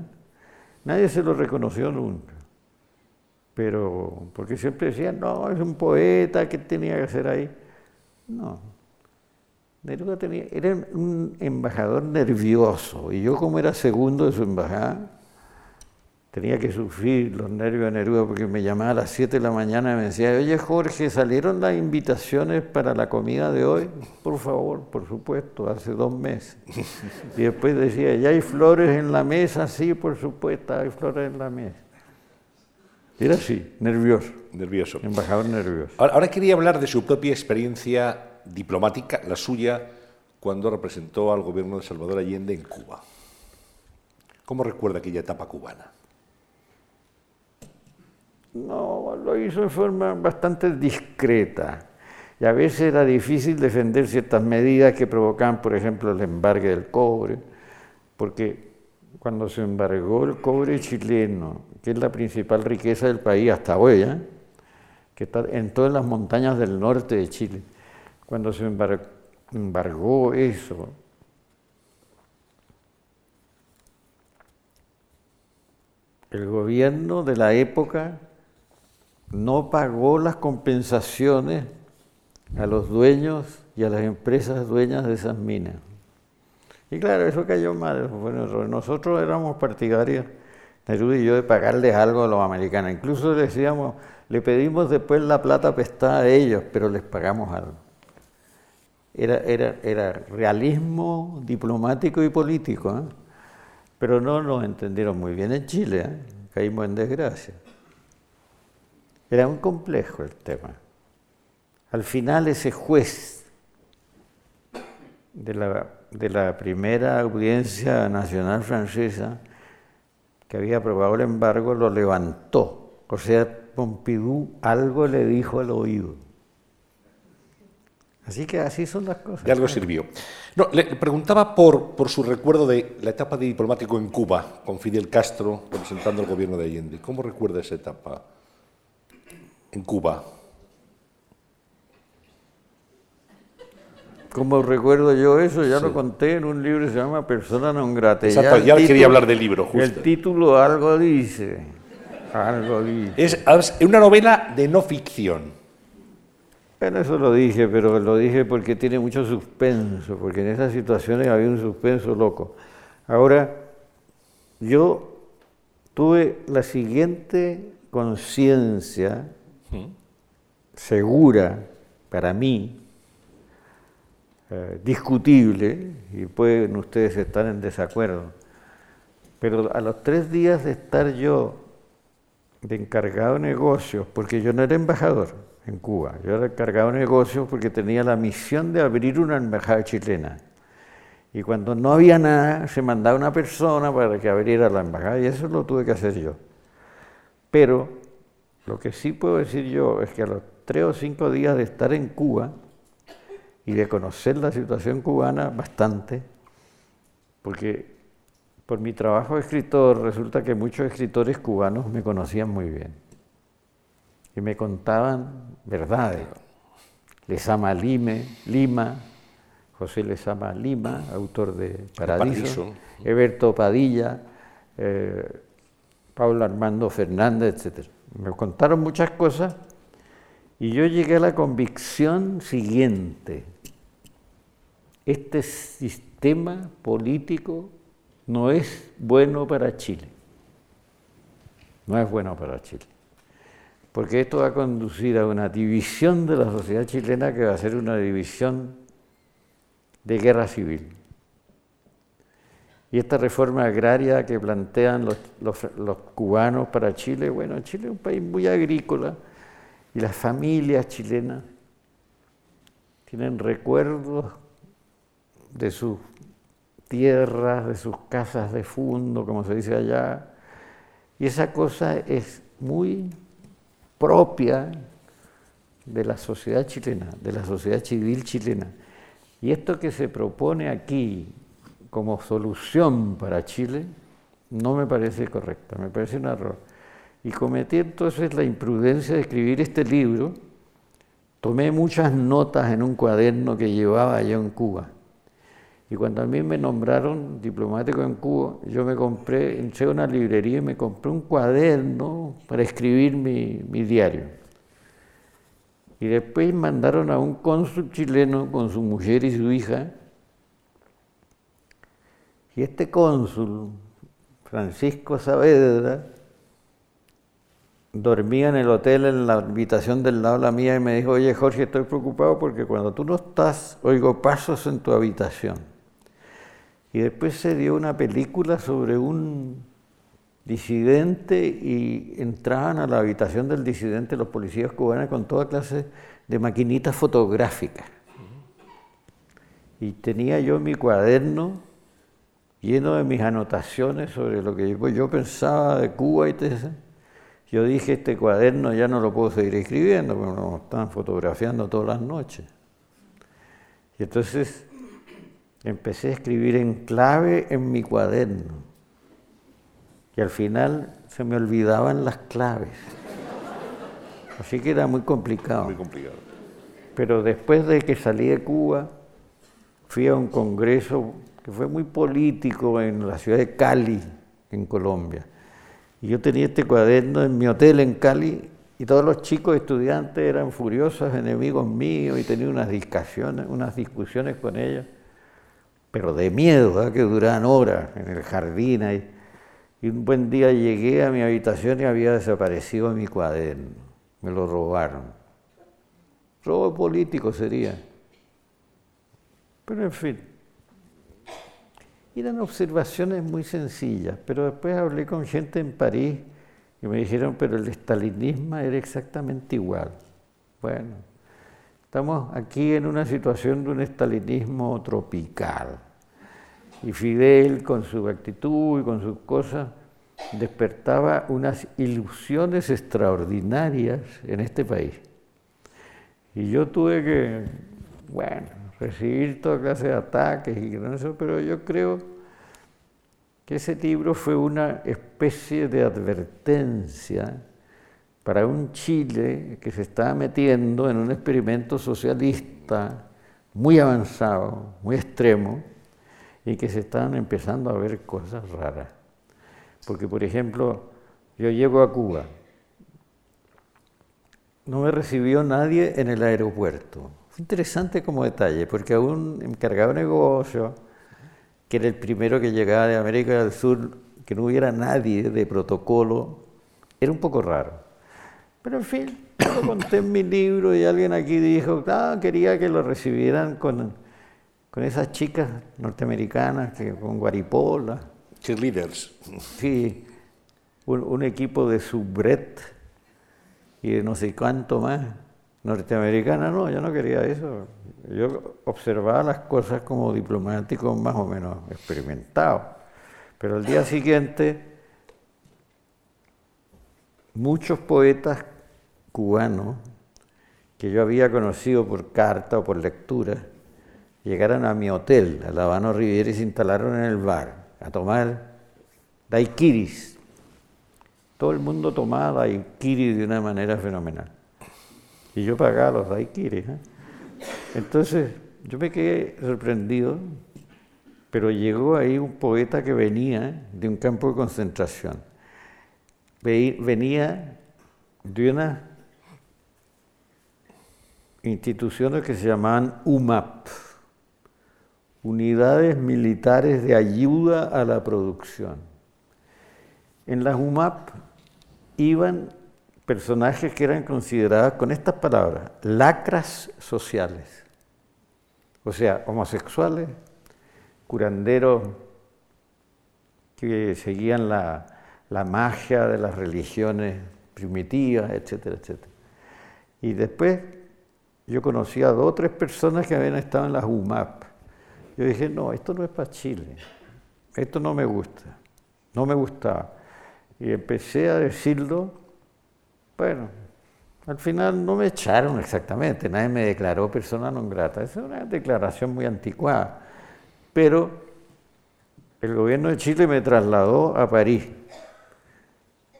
Nadie se lo reconoció nunca. Pero, porque siempre decían, no, es un poeta, ¿qué tenía que hacer ahí? No. Neruda tenía, era un embajador nervioso, y yo como era segundo de su embajada, tenía que sufrir los nervios de Neruda porque me llamaba a las 7 de la mañana y me decía, oye Jorge, ¿salieron las invitaciones para la comida de hoy? Por favor, por supuesto, hace dos meses. Y después decía, ¿ya hay flores en la mesa? Sí, por supuesto, hay flores en la mesa. Era así, nervioso. Nervioso. Embajador nervioso. Ahora quería hablar de su propia experiencia diplomática, la suya, cuando representó al gobierno de Salvador Allende en Cuba. ¿Cómo recuerda aquella etapa cubana? No, lo hizo de forma bastante discreta. Y a veces era difícil defender ciertas medidas que provocaban, por ejemplo, el embargue del cobre, porque cuando se embargó el cobre chileno, que es la principal riqueza del país hasta hoy, ¿eh? que está en todas las montañas del norte de Chile, cuando se embargó eso, el gobierno de la época no pagó las compensaciones a los dueños y a las empresas dueñas de esas minas. Y claro, eso cayó mal. Bueno, nosotros éramos partidarios, Neruda y yo, de pagarles algo a los americanos. Incluso decíamos, le pedimos después la plata prestada a ellos, pero les pagamos algo. Era, era, era realismo diplomático y político, ¿eh? pero no nos entendieron muy bien en Chile, ¿eh? caímos en desgracia. Era muy complejo el tema. Al final ese juez de la, de la primera audiencia nacional francesa que había aprobado el embargo lo levantó. O sea, Pompidou algo le dijo al oído. Así que así son las cosas. De algo sirvió. No, le preguntaba por, por su recuerdo de la etapa de diplomático en Cuba, con Fidel Castro representando el gobierno de Allende. ¿Cómo recuerda esa etapa? En Cuba? Como recuerdo yo eso, ya lo conté en un libro que se llama Persona non grata. Exacto, ya, quería hablar del libro, justo. El título algo dice. Algo dije. Es, es una novela de no ficción. Bueno, eso lo dije, pero lo dije porque tiene mucho suspenso, porque en esas situaciones había un suspenso loco. Ahora, yo tuve la siguiente conciencia segura para mí, eh, discutible, y pueden ustedes estar en desacuerdo, pero a los tres días de estar yo de encargado de negocios, porque yo no era embajador en Cuba, yo era encargado de negocios porque tenía la misión de abrir una embajada chilena. Y cuando no había nada, se mandaba una persona para que abriera la embajada, y eso lo tuve que hacer yo. Pero lo que sí puedo decir yo es que a los tres o cinco días de estar en Cuba y de conocer la situación cubana bastante, porque por mi trabajo de escritor resulta que muchos escritores cubanos me conocían muy bien y me contaban verdades. Lezama Lime, Lima, José Lezama Lima, autor de Paradiso, Eberto Padilla, eh, Pablo Armando Fernández, etc. Me contaron muchas cosas y yo llegué a la convicción siguiente. Este sistema político no es bueno para Chile. No es bueno para Chile. Porque esto va a conducir a una división de la sociedad chilena que va a ser una división de guerra civil. Y esta reforma agraria que plantean los, cubanos para Chile, bueno, Chile es un país muy agrícola y las familias chilenas tienen recuerdos de sus tierras, de sus casas de fondo, como se dice allá, y esa cosa es muy propia de la sociedad chilena, de la sociedad civil chilena. Y esto que se propone aquí, como solución para Chile no me parece correcta, me parece un error. Y cometí entonces la imprudencia de escribir este libro. Tomé muchas notas en un cuaderno que llevaba yo en Cuba. Y cuando a mí me nombraron diplomático en Cuba, yo me compré, entré a una librería y me compré un cuaderno para escribir mi, mi diario. Y después mandaron a un cónsul chileno con su mujer y su hija y este cónsul, Francisco Saavedra, dormía en el hotel en la habitación del lado de la mía y me dijo, oye Jorge, estoy preocupado porque cuando tú no estás, oigo pasos en tu habitación. Y después se dio una película sobre un disidente y entraban a la habitación del disidente los policías cubanos con toda clase de maquinitas fotográficas. Y tenía yo mi cuaderno lleno de mis anotaciones sobre lo que yo pensaba de Cuba y eso. Yo dije, este cuaderno ya no lo puedo seguir escribiendo, porque me están fotografiando todas las noches. Y entonces empecé a escribir en clave en mi cuaderno. Y al final se me olvidaban las claves. Así que era muy complicado. Muy complicado. Pero después de que salí de Cuba, fui a un congreso que fue muy político en la ciudad de Cali, en Colombia. Y yo tenía este cuaderno en mi hotel en Cali y todos los chicos estudiantes eran furiosos enemigos míos y tenía unas discusiones, unas discusiones con ellos, pero de miedo, que duraban horas en el jardín. Ahí. Y un buen día llegué a mi habitación y había desaparecido mi cuaderno. Me lo robaron. Robo político sería. Pero en fin, eran observaciones muy sencillas, pero después hablé con gente en París y me dijeron, pero el estalinismo era exactamente igual. Bueno, estamos aquí en una situación de un estalinismo tropical. Y Fidel, con su actitud y con sus cosas, despertaba unas ilusiones extraordinarias en este país. Y yo tuve que, bueno, recibir toda clase de ataques y eso, pero yo creo que ese libro fue una especie de advertencia para un Chile que se estaba metiendo en un experimento socialista muy avanzado, muy extremo, y que se estaban empezando a ver cosas raras. Porque, por ejemplo, Yo llego a Cuba. No me recibió nadie en el aeropuerto. Interesante como detalle, porque a un encargado de negocio, que era el primero que llegaba de América del Sur, que no hubiera nadie de protocolo, era un poco raro. Pero en fin, lo conté en mi libro y alguien aquí dijo, ah, quería que lo recibieran con, con esas chicas norteamericanas, que, con guaripola. Cheerleaders. Sí, un, un equipo de subret y de no sé cuánto más. Norteamericana no, yo no quería eso. Yo observaba las cosas como diplomático más o menos experimentado. Pero al día siguiente, muchos poetas cubanos que yo había conocido por carta o por lectura, llegaron a mi hotel, a La Habana Riviera, y se instalaron en el bar a tomar daiquiris. Todo el mundo tomaba daiquiris de una manera fenomenal. Y yo pagaba los daiquiris. ¿eh? Entonces, yo me quedé sorprendido, pero llegó ahí un poeta que venía de un campo de concentración. Venía de unas instituciones que se llamaban UMAP, Unidades Militares de Ayuda a la Producción. En las UMAP iban personajes que eran considerados con estas palabras, lacras sociales, o sea, homosexuales, curanderos que seguían la, la magia de las religiones primitivas, etcétera, etcétera. Y después yo conocí a dos o tres personas que habían estado en las UMAP. Yo dije, no, esto no es para Chile, esto no me gusta, no me gustaba. Y empecé a decirlo bueno, al final no me echaron exactamente, nadie me declaró persona non grata. Esa es una declaración muy anticuada. Pero el gobierno de Chile me trasladó a París.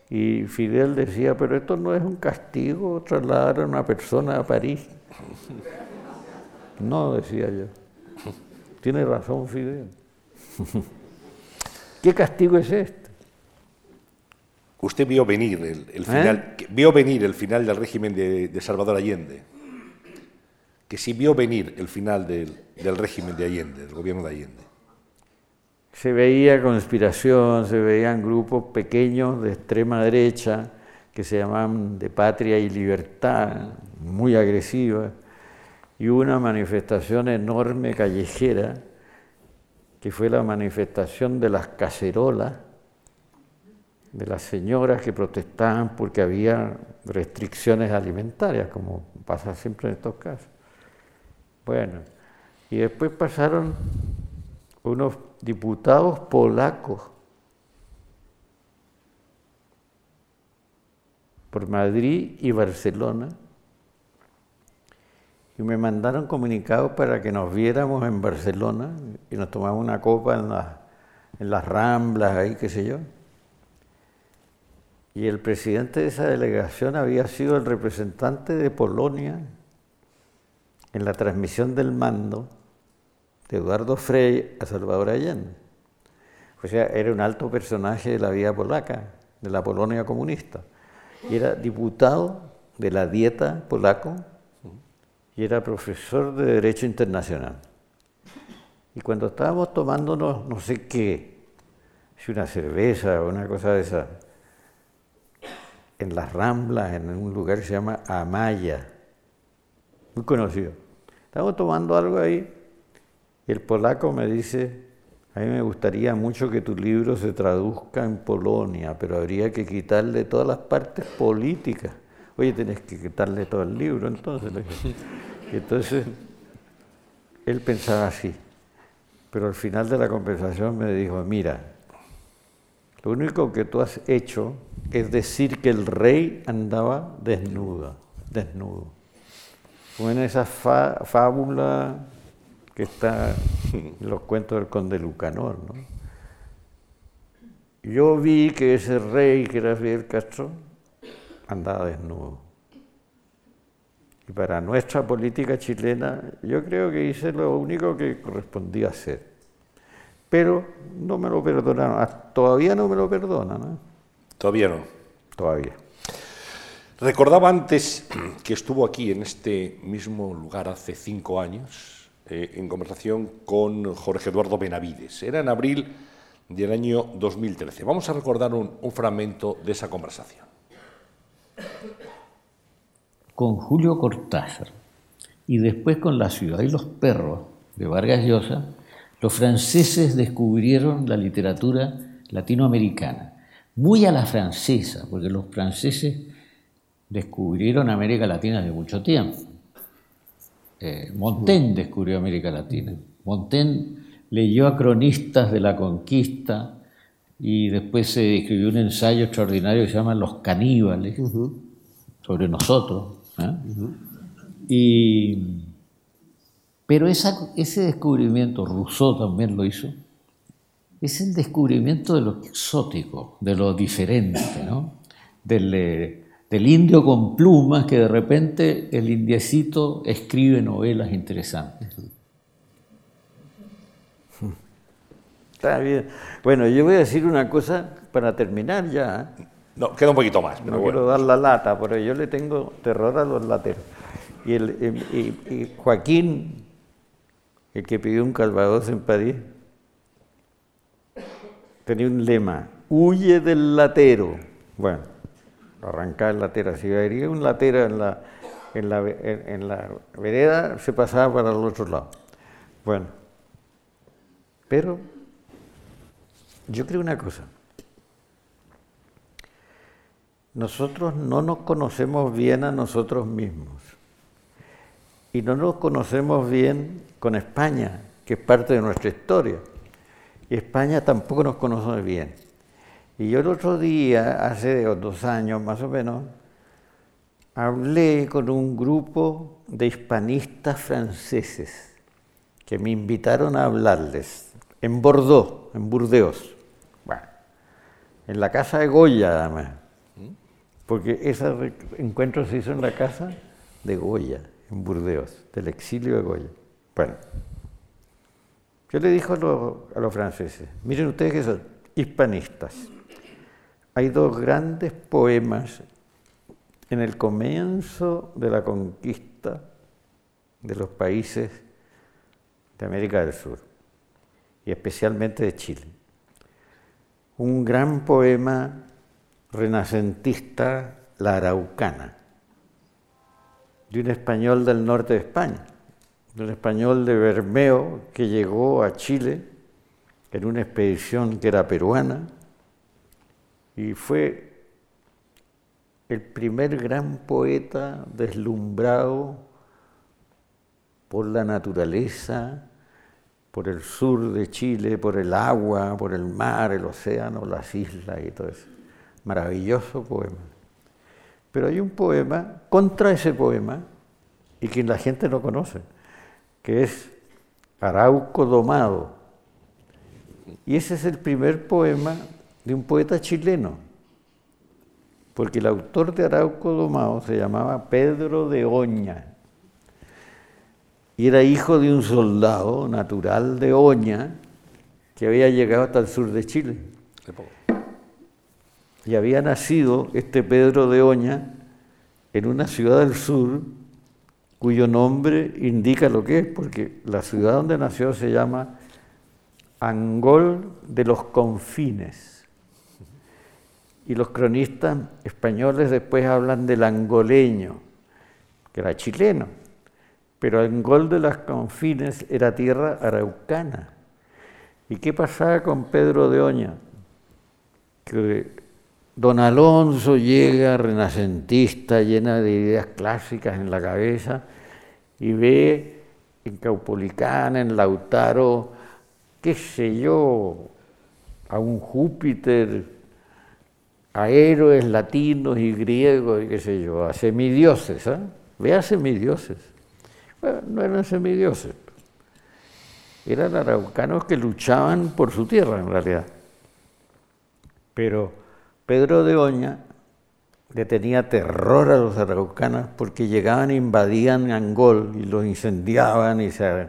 Y Fidel decía, pero esto no es un castigo trasladar a una persona a París. No, decía yo. Tiene razón Fidel. ¿Qué castigo es este? Usted vio venir el, final, ¿Eh? vio venir el final del régimen de, Salvador Allende. Que sí vio venir el final del, del régimen de Allende, del gobierno de Allende. Se veía conspiración, se veían grupos pequeños de extrema derecha que se llamaban de patria y libertad, muy agresivas, y una manifestación enorme callejera, que fue la manifestación de las cacerolas, de las señoras que protestaban porque había restricciones alimentarias, como pasa siempre en estos casos. Bueno, y después pasaron unos diputados polacos por Madrid y Barcelona y me mandaron comunicados para que nos viéramos en Barcelona y nos tomamos una copa en, en las ramblas, ahí qué sé yo. Y el presidente de esa delegación había sido el representante de Polonia en la transmisión del mando de Eduardo Frey a Salvador Allende. O sea, era un alto personaje de la vida polaca, de la Polonia comunista. Era diputado de la dieta polaco y era profesor de Derecho Internacional. Y cuando estábamos tomándonos no sé qué, si una cerveza o una cosa de esa, en las Ramblas, en un lugar que se llama Amaya, muy conocido. Estamos tomando algo ahí y el polaco me dice, a mí me gustaría mucho que tu libro se traduzca en Polonia, pero habría que quitarle todas las partes políticas. Oye, tenés que quitarle todo el libro entonces. Entonces él pensaba así, pero al final de la conversación me dijo, mira, lo único que tú has hecho es decir que el rey andaba desnudo, desnudo. Como en esa fábula que está en los cuentos del conde Lucanor. ¿no? Yo vi que ese rey, que era Fidel Castro, andaba desnudo. Y para nuestra política chilena, yo creo que hice lo único que correspondía hacer. Pero no me lo perdonaron, todavía no me lo perdonan. Todavía no. todavía. Recordaba antes que estuvo aquí en este mismo lugar hace cinco años eh, en conversación con Jorge Eduardo Benavides. Era en abril del año 2013. Vamos a recordar un, un fragmento de esa conversación. Con Julio Cortázar y después con La ciudad y los perros de Vargas Llosa, los franceses descubrieron la literatura latinoamericana, muy a la francesa, porque los franceses descubrieron América Latina de mucho tiempo. Eh, Montaigne descubrió América Latina. Montaigne leyó a cronistas de la conquista y después se escribió un ensayo extraordinario que se llama Los caníbales, sobre nosotros. ¿eh? y, pero ese descubrimiento, Rousseau también lo hizo, es el descubrimiento de lo exótico, de lo diferente, ¿no? del, eh, del indio con plumas que de repente el indiecito escribe novelas interesantes. Está bien. Bueno, yo voy a decir una cosa para terminar ya. ¿eh? No, queda un poquito más. no quiero dar la lata, pero yo le tengo terror a los lateros. Y, el, Joaquín, el que pidió un calvados en París, tenía un lema, huye del latero. Bueno, arrancaba el latero, si había un latero en la, en la, en la vereda, se pasaba para el otro lado. Bueno, pero yo creo una cosa. Nosotros no nos conocemos bien a nosotros mismos. Y no nos conocemos bien con España, que es parte de nuestra historia. Y España tampoco nos conoce bien. Y yo el otro día, hace dos años más o menos, hablé con un grupo de hispanistas franceses que me invitaron a hablarles en Bordeaux, en Burdeos en la casa de Goya, además. Porque ese encuentro se hizo en la casa de Goya, en Burdeos, del exilio de Goya. Bueno, yo le dije a los, franceses, miren ustedes que son hispanistas, hay dos grandes poemas en el comienzo de la conquista de los países de América del Sur, y especialmente de Chile. Un gran poema renacentista, La Araucana, de un español del norte de España, un español de Bermeo que llegó a Chile en una expedición que era peruana y fue el primer gran poeta deslumbrado por la naturaleza, por el sur de Chile, por el agua, por el mar, el océano, las islas y todo eso. Maravilloso poema. Pero hay un poema contra ese poema y que la gente no conoce, que es Arauco Domado. Y ese es el primer poema de un poeta chileno, porque el autor de Arauco Domado se llamaba Pedro de Oña y era hijo de un soldado natural de Oña que había llegado hasta el sur de Chile. Y había nacido este Pedro de Oña en una ciudad del sur cuyo nombre indica lo que es, porque la ciudad donde nació se llama Angol de los Confines. Y los cronistas españoles después hablan del angoleño, que era chileno pero el gol de las confines era tierra araucana. ¿Y qué pasaba con Pedro de Oña? Que don Alonso llega renacentista, llena de ideas clásicas en la cabeza, y ve en Caupolicana, en Lautaro, qué sé yo, a un Júpiter, a héroes latinos y griegos, y qué sé yo, a semidioses, ¿eh? Ve a semidioses. Bueno, no eran semidioses, eran araucanos que luchaban por su tierra en realidad. Pero Pedro de Oña le tenía terror a los araucanos porque llegaban e invadían Angol y los incendiaban y se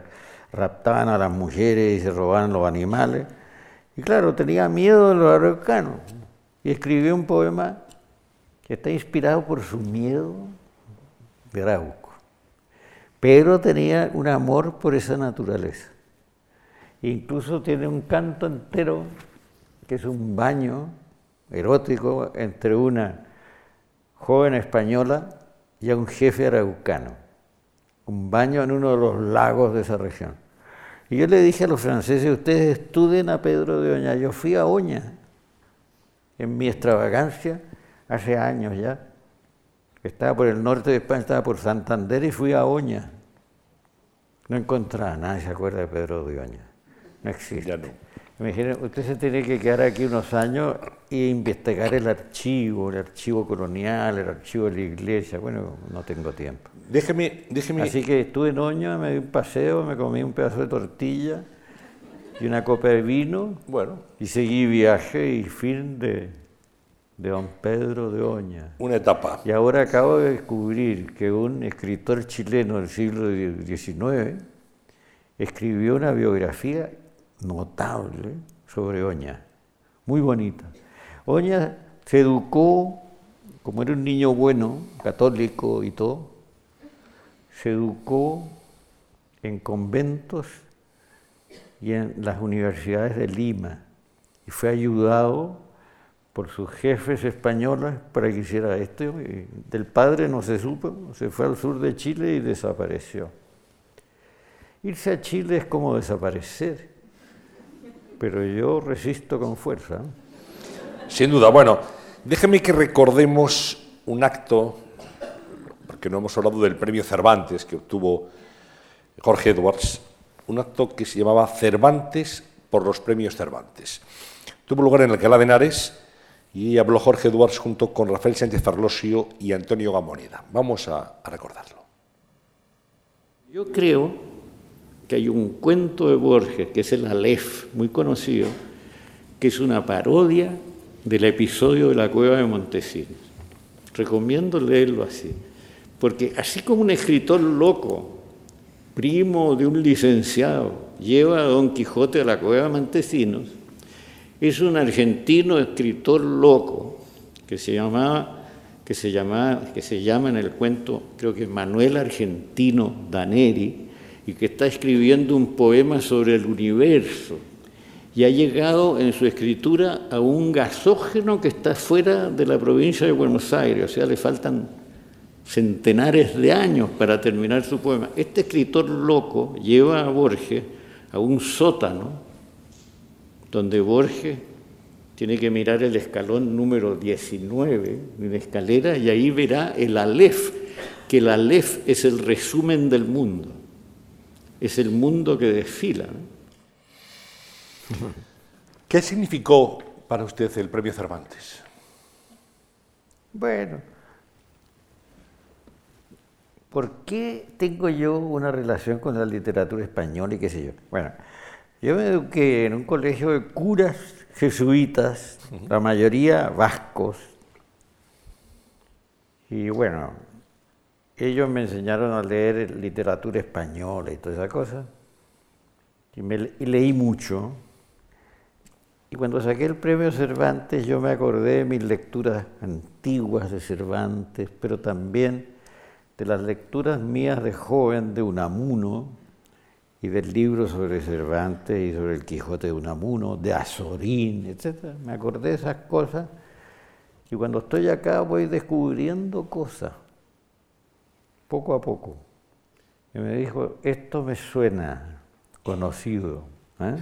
raptaban a las mujeres y se robaban los animales. Y claro, tenía miedo de los araucanos y escribió un poema está inspirado por su miedo de Arauco, pero tenía un amor por esa naturaleza. Incluso tiene un canto entero que es un baño erótico entre una joven española y a un jefe araucano. Un baño en uno de los lagos de esa región. Y yo le dije a los franceses, ustedes estudien a Pedro de Oña. Yo fui a Oña en mi extravagancia hace años ya. Estaba por el norte de España, estaba por Santander y fui a Oña. No encontraba nadie se acuerda de Pedro de Oña. No existe. Ya no. Imagínense, usted se tiene que quedar aquí unos años e investigar el archivo, el archivo colonial, el archivo de la iglesia. Bueno, no tengo tiempo. Déjeme, déjeme. Así que estuve en Oña, me di un paseo, me comí un pedazo de tortilla y una copa de vino. Bueno. Y seguí viaje y fin de, de don Pedro de Oña. Una etapa. Y ahora acabo de descubrir que un escritor chileno del siglo XIX escribió una biografía notable sobre Oña, muy bonita. Oña se educó, como era un niño bueno, católico y todo, se educó en conventos y en las universidades de Lima y fue ayudado por sus jefes españoles para que hiciera esto. del padre no se supo, se fue al sur de Chile y desapareció. Irse a Chile es como desaparecer pero yo resisto con fuerza. Sin duda. Bueno, déjeme que recordemos un acto, porque no hemos hablado del premio Cervantes que obtuvo Jorge Edwards, un acto que se llamaba Cervantes por los premios Cervantes. Tuvo lugar en Alcalá de Henares y habló Jorge Edwards junto con Rafael Sánchez Farlosio y Antonio Gamoneda. Vamos a, a recordarlo. Yo creo que hay un cuento de Borges, que es el Aleph, muy conocido, que es una parodia del episodio de la cueva de Montesinos. Recomiendo leerlo así, porque así como un escritor loco, primo de un licenciado, lleva a Don Quijote a la cueva de Montesinos, es un argentino escritor loco que se llamaba que se llama, que se llama en el cuento, creo que Manuel Argentino Daneri, y que está escribiendo un poema sobre el universo y ha llegado en su escritura a un gasógeno que está fuera de la provincia de Buenos Aires, o sea, le faltan centenares de años para terminar su poema. Este escritor loco lleva a Borges a un sótano donde Borges tiene que mirar el escalón número 19 de la escalera y ahí verá el Aleph, que el Aleph es el resumen del mundo es el mundo que desfila. ¿Qué significó para usted el premio Cervantes? Bueno, ¿por qué tengo yo una relación con la literatura española y qué sé yo? Bueno, yo me eduqué en un colegio de curas jesuitas, la mayoría vascos, y bueno, ellos me enseñaron a leer literatura española y toda esa cosa. Y, leí mucho. Y cuando saqué el premio Cervantes, yo me acordé de mis lecturas antiguas de Cervantes, pero también de las lecturas mías de joven de Unamuno y del libro sobre Cervantes y sobre el Quijote de Unamuno, de Azorín, etc. Me acordé de esas cosas y cuando estoy acá voy descubriendo cosas poco a poco. Y me dijo, esto me suena conocido. ¿eh?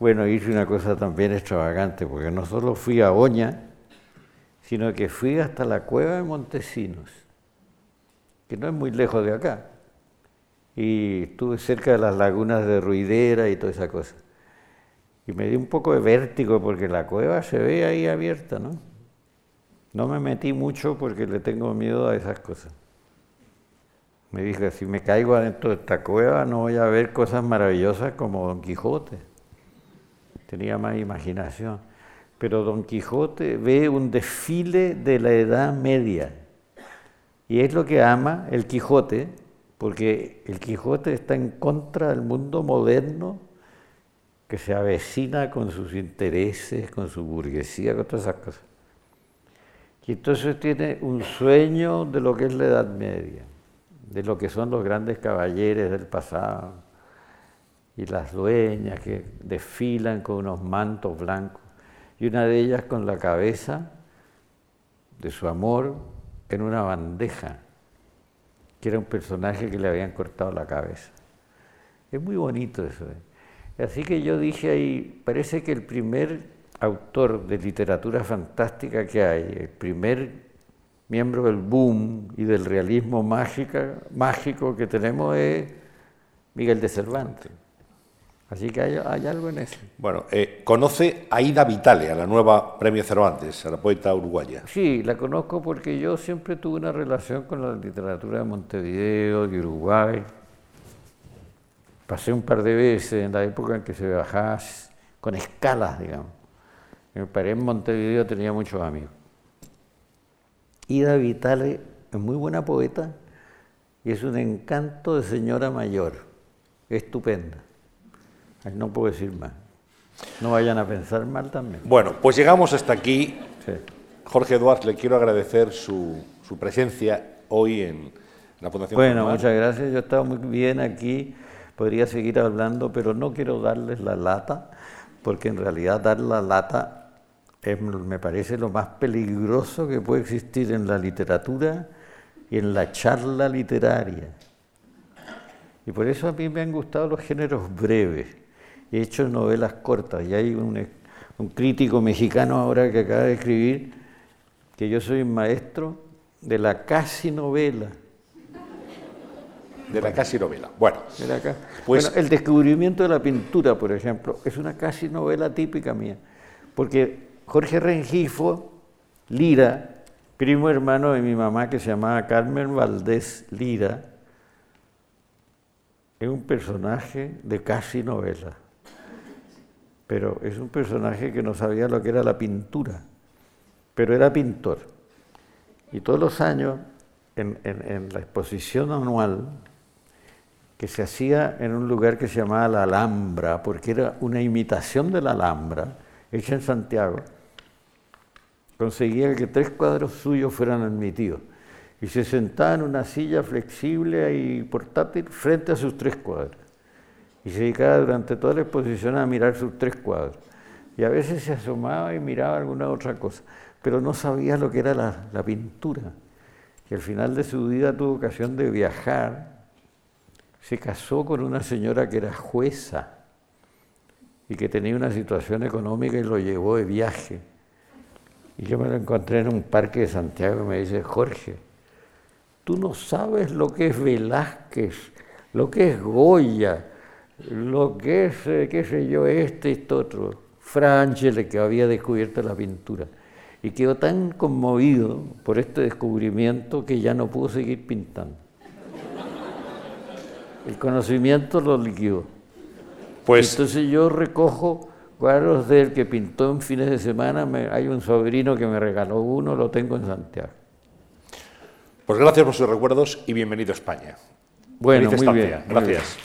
Bueno, hice una cosa también extravagante, porque no solo fui a Oña, sino que fui hasta la cueva de Montesinos, que no es muy lejos de acá. Y estuve cerca de las lagunas de Ruidera y toda esa cosa. Y me di un poco de vértigo porque la cueva se ve ahí abierta, ¿no? No me metí mucho porque le tengo miedo a esas cosas. Me dije, si me caigo adentro de esta cueva no voy a ver cosas maravillosas como Don Quijote. Tenía más imaginación. Pero Don Quijote ve un desfile de la Edad Media. Y es lo que ama el Quijote, porque el Quijote está en contra del mundo moderno que se avecina con sus intereses, con su burguesía, con todas esas cosas. Y entonces tiene un sueño de lo que es la Edad Media, de lo que son los grandes caballeros del pasado y las dueñas que desfilan con unos mantos blancos y una de ellas con la cabeza de su amor en una bandeja, que era un personaje que le habían cortado la cabeza. Es muy bonito eso. ¿eh? Así que yo dije ahí, parece que el primer autor de literatura fantástica que hay, el primer miembro del boom y del realismo mágico que tenemos es Miguel de Cervantes. Así que hay, algo en eso. Bueno, eh, ¿conoce a Ida Vitale, a la nueva Premio Cervantes, a la poeta uruguaya? Sí, la conozco porque yo siempre tuve una relación con la literatura de Montevideo, de Uruguay. Pasé un par de veces en la época en que se bajaba con escalas, digamos. Me paré en Montevideo, tenía muchos amigos. Ida Vitale es muy buena poeta y es un encanto de señora mayor, estupenda. No puedo decir más. No vayan a pensar mal también. Bueno, pues llegamos hasta aquí. Jorge Eduardo, le quiero agradecer su, presencia hoy en la Fundación. Bueno, muchas gracias. Yo he estado muy bien aquí. Podría seguir hablando, pero no quiero darles la lata, porque en realidad dar la lata me parece lo más peligroso que puede existir en la literatura y en la charla literaria. Y por eso a mí me han gustado los géneros breves he hecho novelas cortas y hay un, crítico mexicano ahora que acaba de escribir que yo soy maestro de la casi novela. De la casi novela. Bueno, pues, el descubrimiento de la pintura, por ejemplo, es una casi novela típica mía. Porque Jorge Rengifo, Lira, primo hermano de mi mamá que se llamaba Carmen Valdés Lira, es un personaje de casi novela pero es un personaje que no sabía lo que era la pintura, pero era pintor. Y todos los años, en, la exposición anual, que se hacía en un lugar que se llamaba La Alhambra, porque era una imitación de la Alhambra, hecha en Santiago, conseguía que tres cuadros suyos fueran admitidos. Y se sentaba en una silla flexible y portátil frente a sus tres cuadros y se dedicaba durante toda la exposición a mirar sus tres cuadros. Y a veces se asomaba y miraba alguna otra cosa, pero no sabía lo que era la, pintura. Y al final de su vida tuvo ocasión de viajar, se casó con una señora que era jueza y que tenía una situación económica y lo llevó de viaje. Y yo me lo encontré en un parque de Santiago y me dice, Jorge, tú no sabes lo que es Velázquez, lo que es Goya, lo que es, eh, qué sé yo, este, esto, otro, Frangele, que había descubierto la pintura. Y quedó tan conmovido por este descubrimiento que ya no pudo seguir pintando. El conocimiento lo liquidó. Pues, Entonces yo recojo cuadros de él que pintó en fines de semana. hay un sobrino que me regaló uno, lo tengo en Santiago. Pues gracias por sus recuerdos y bienvenido a España. Bueno, muy bien. Gracias.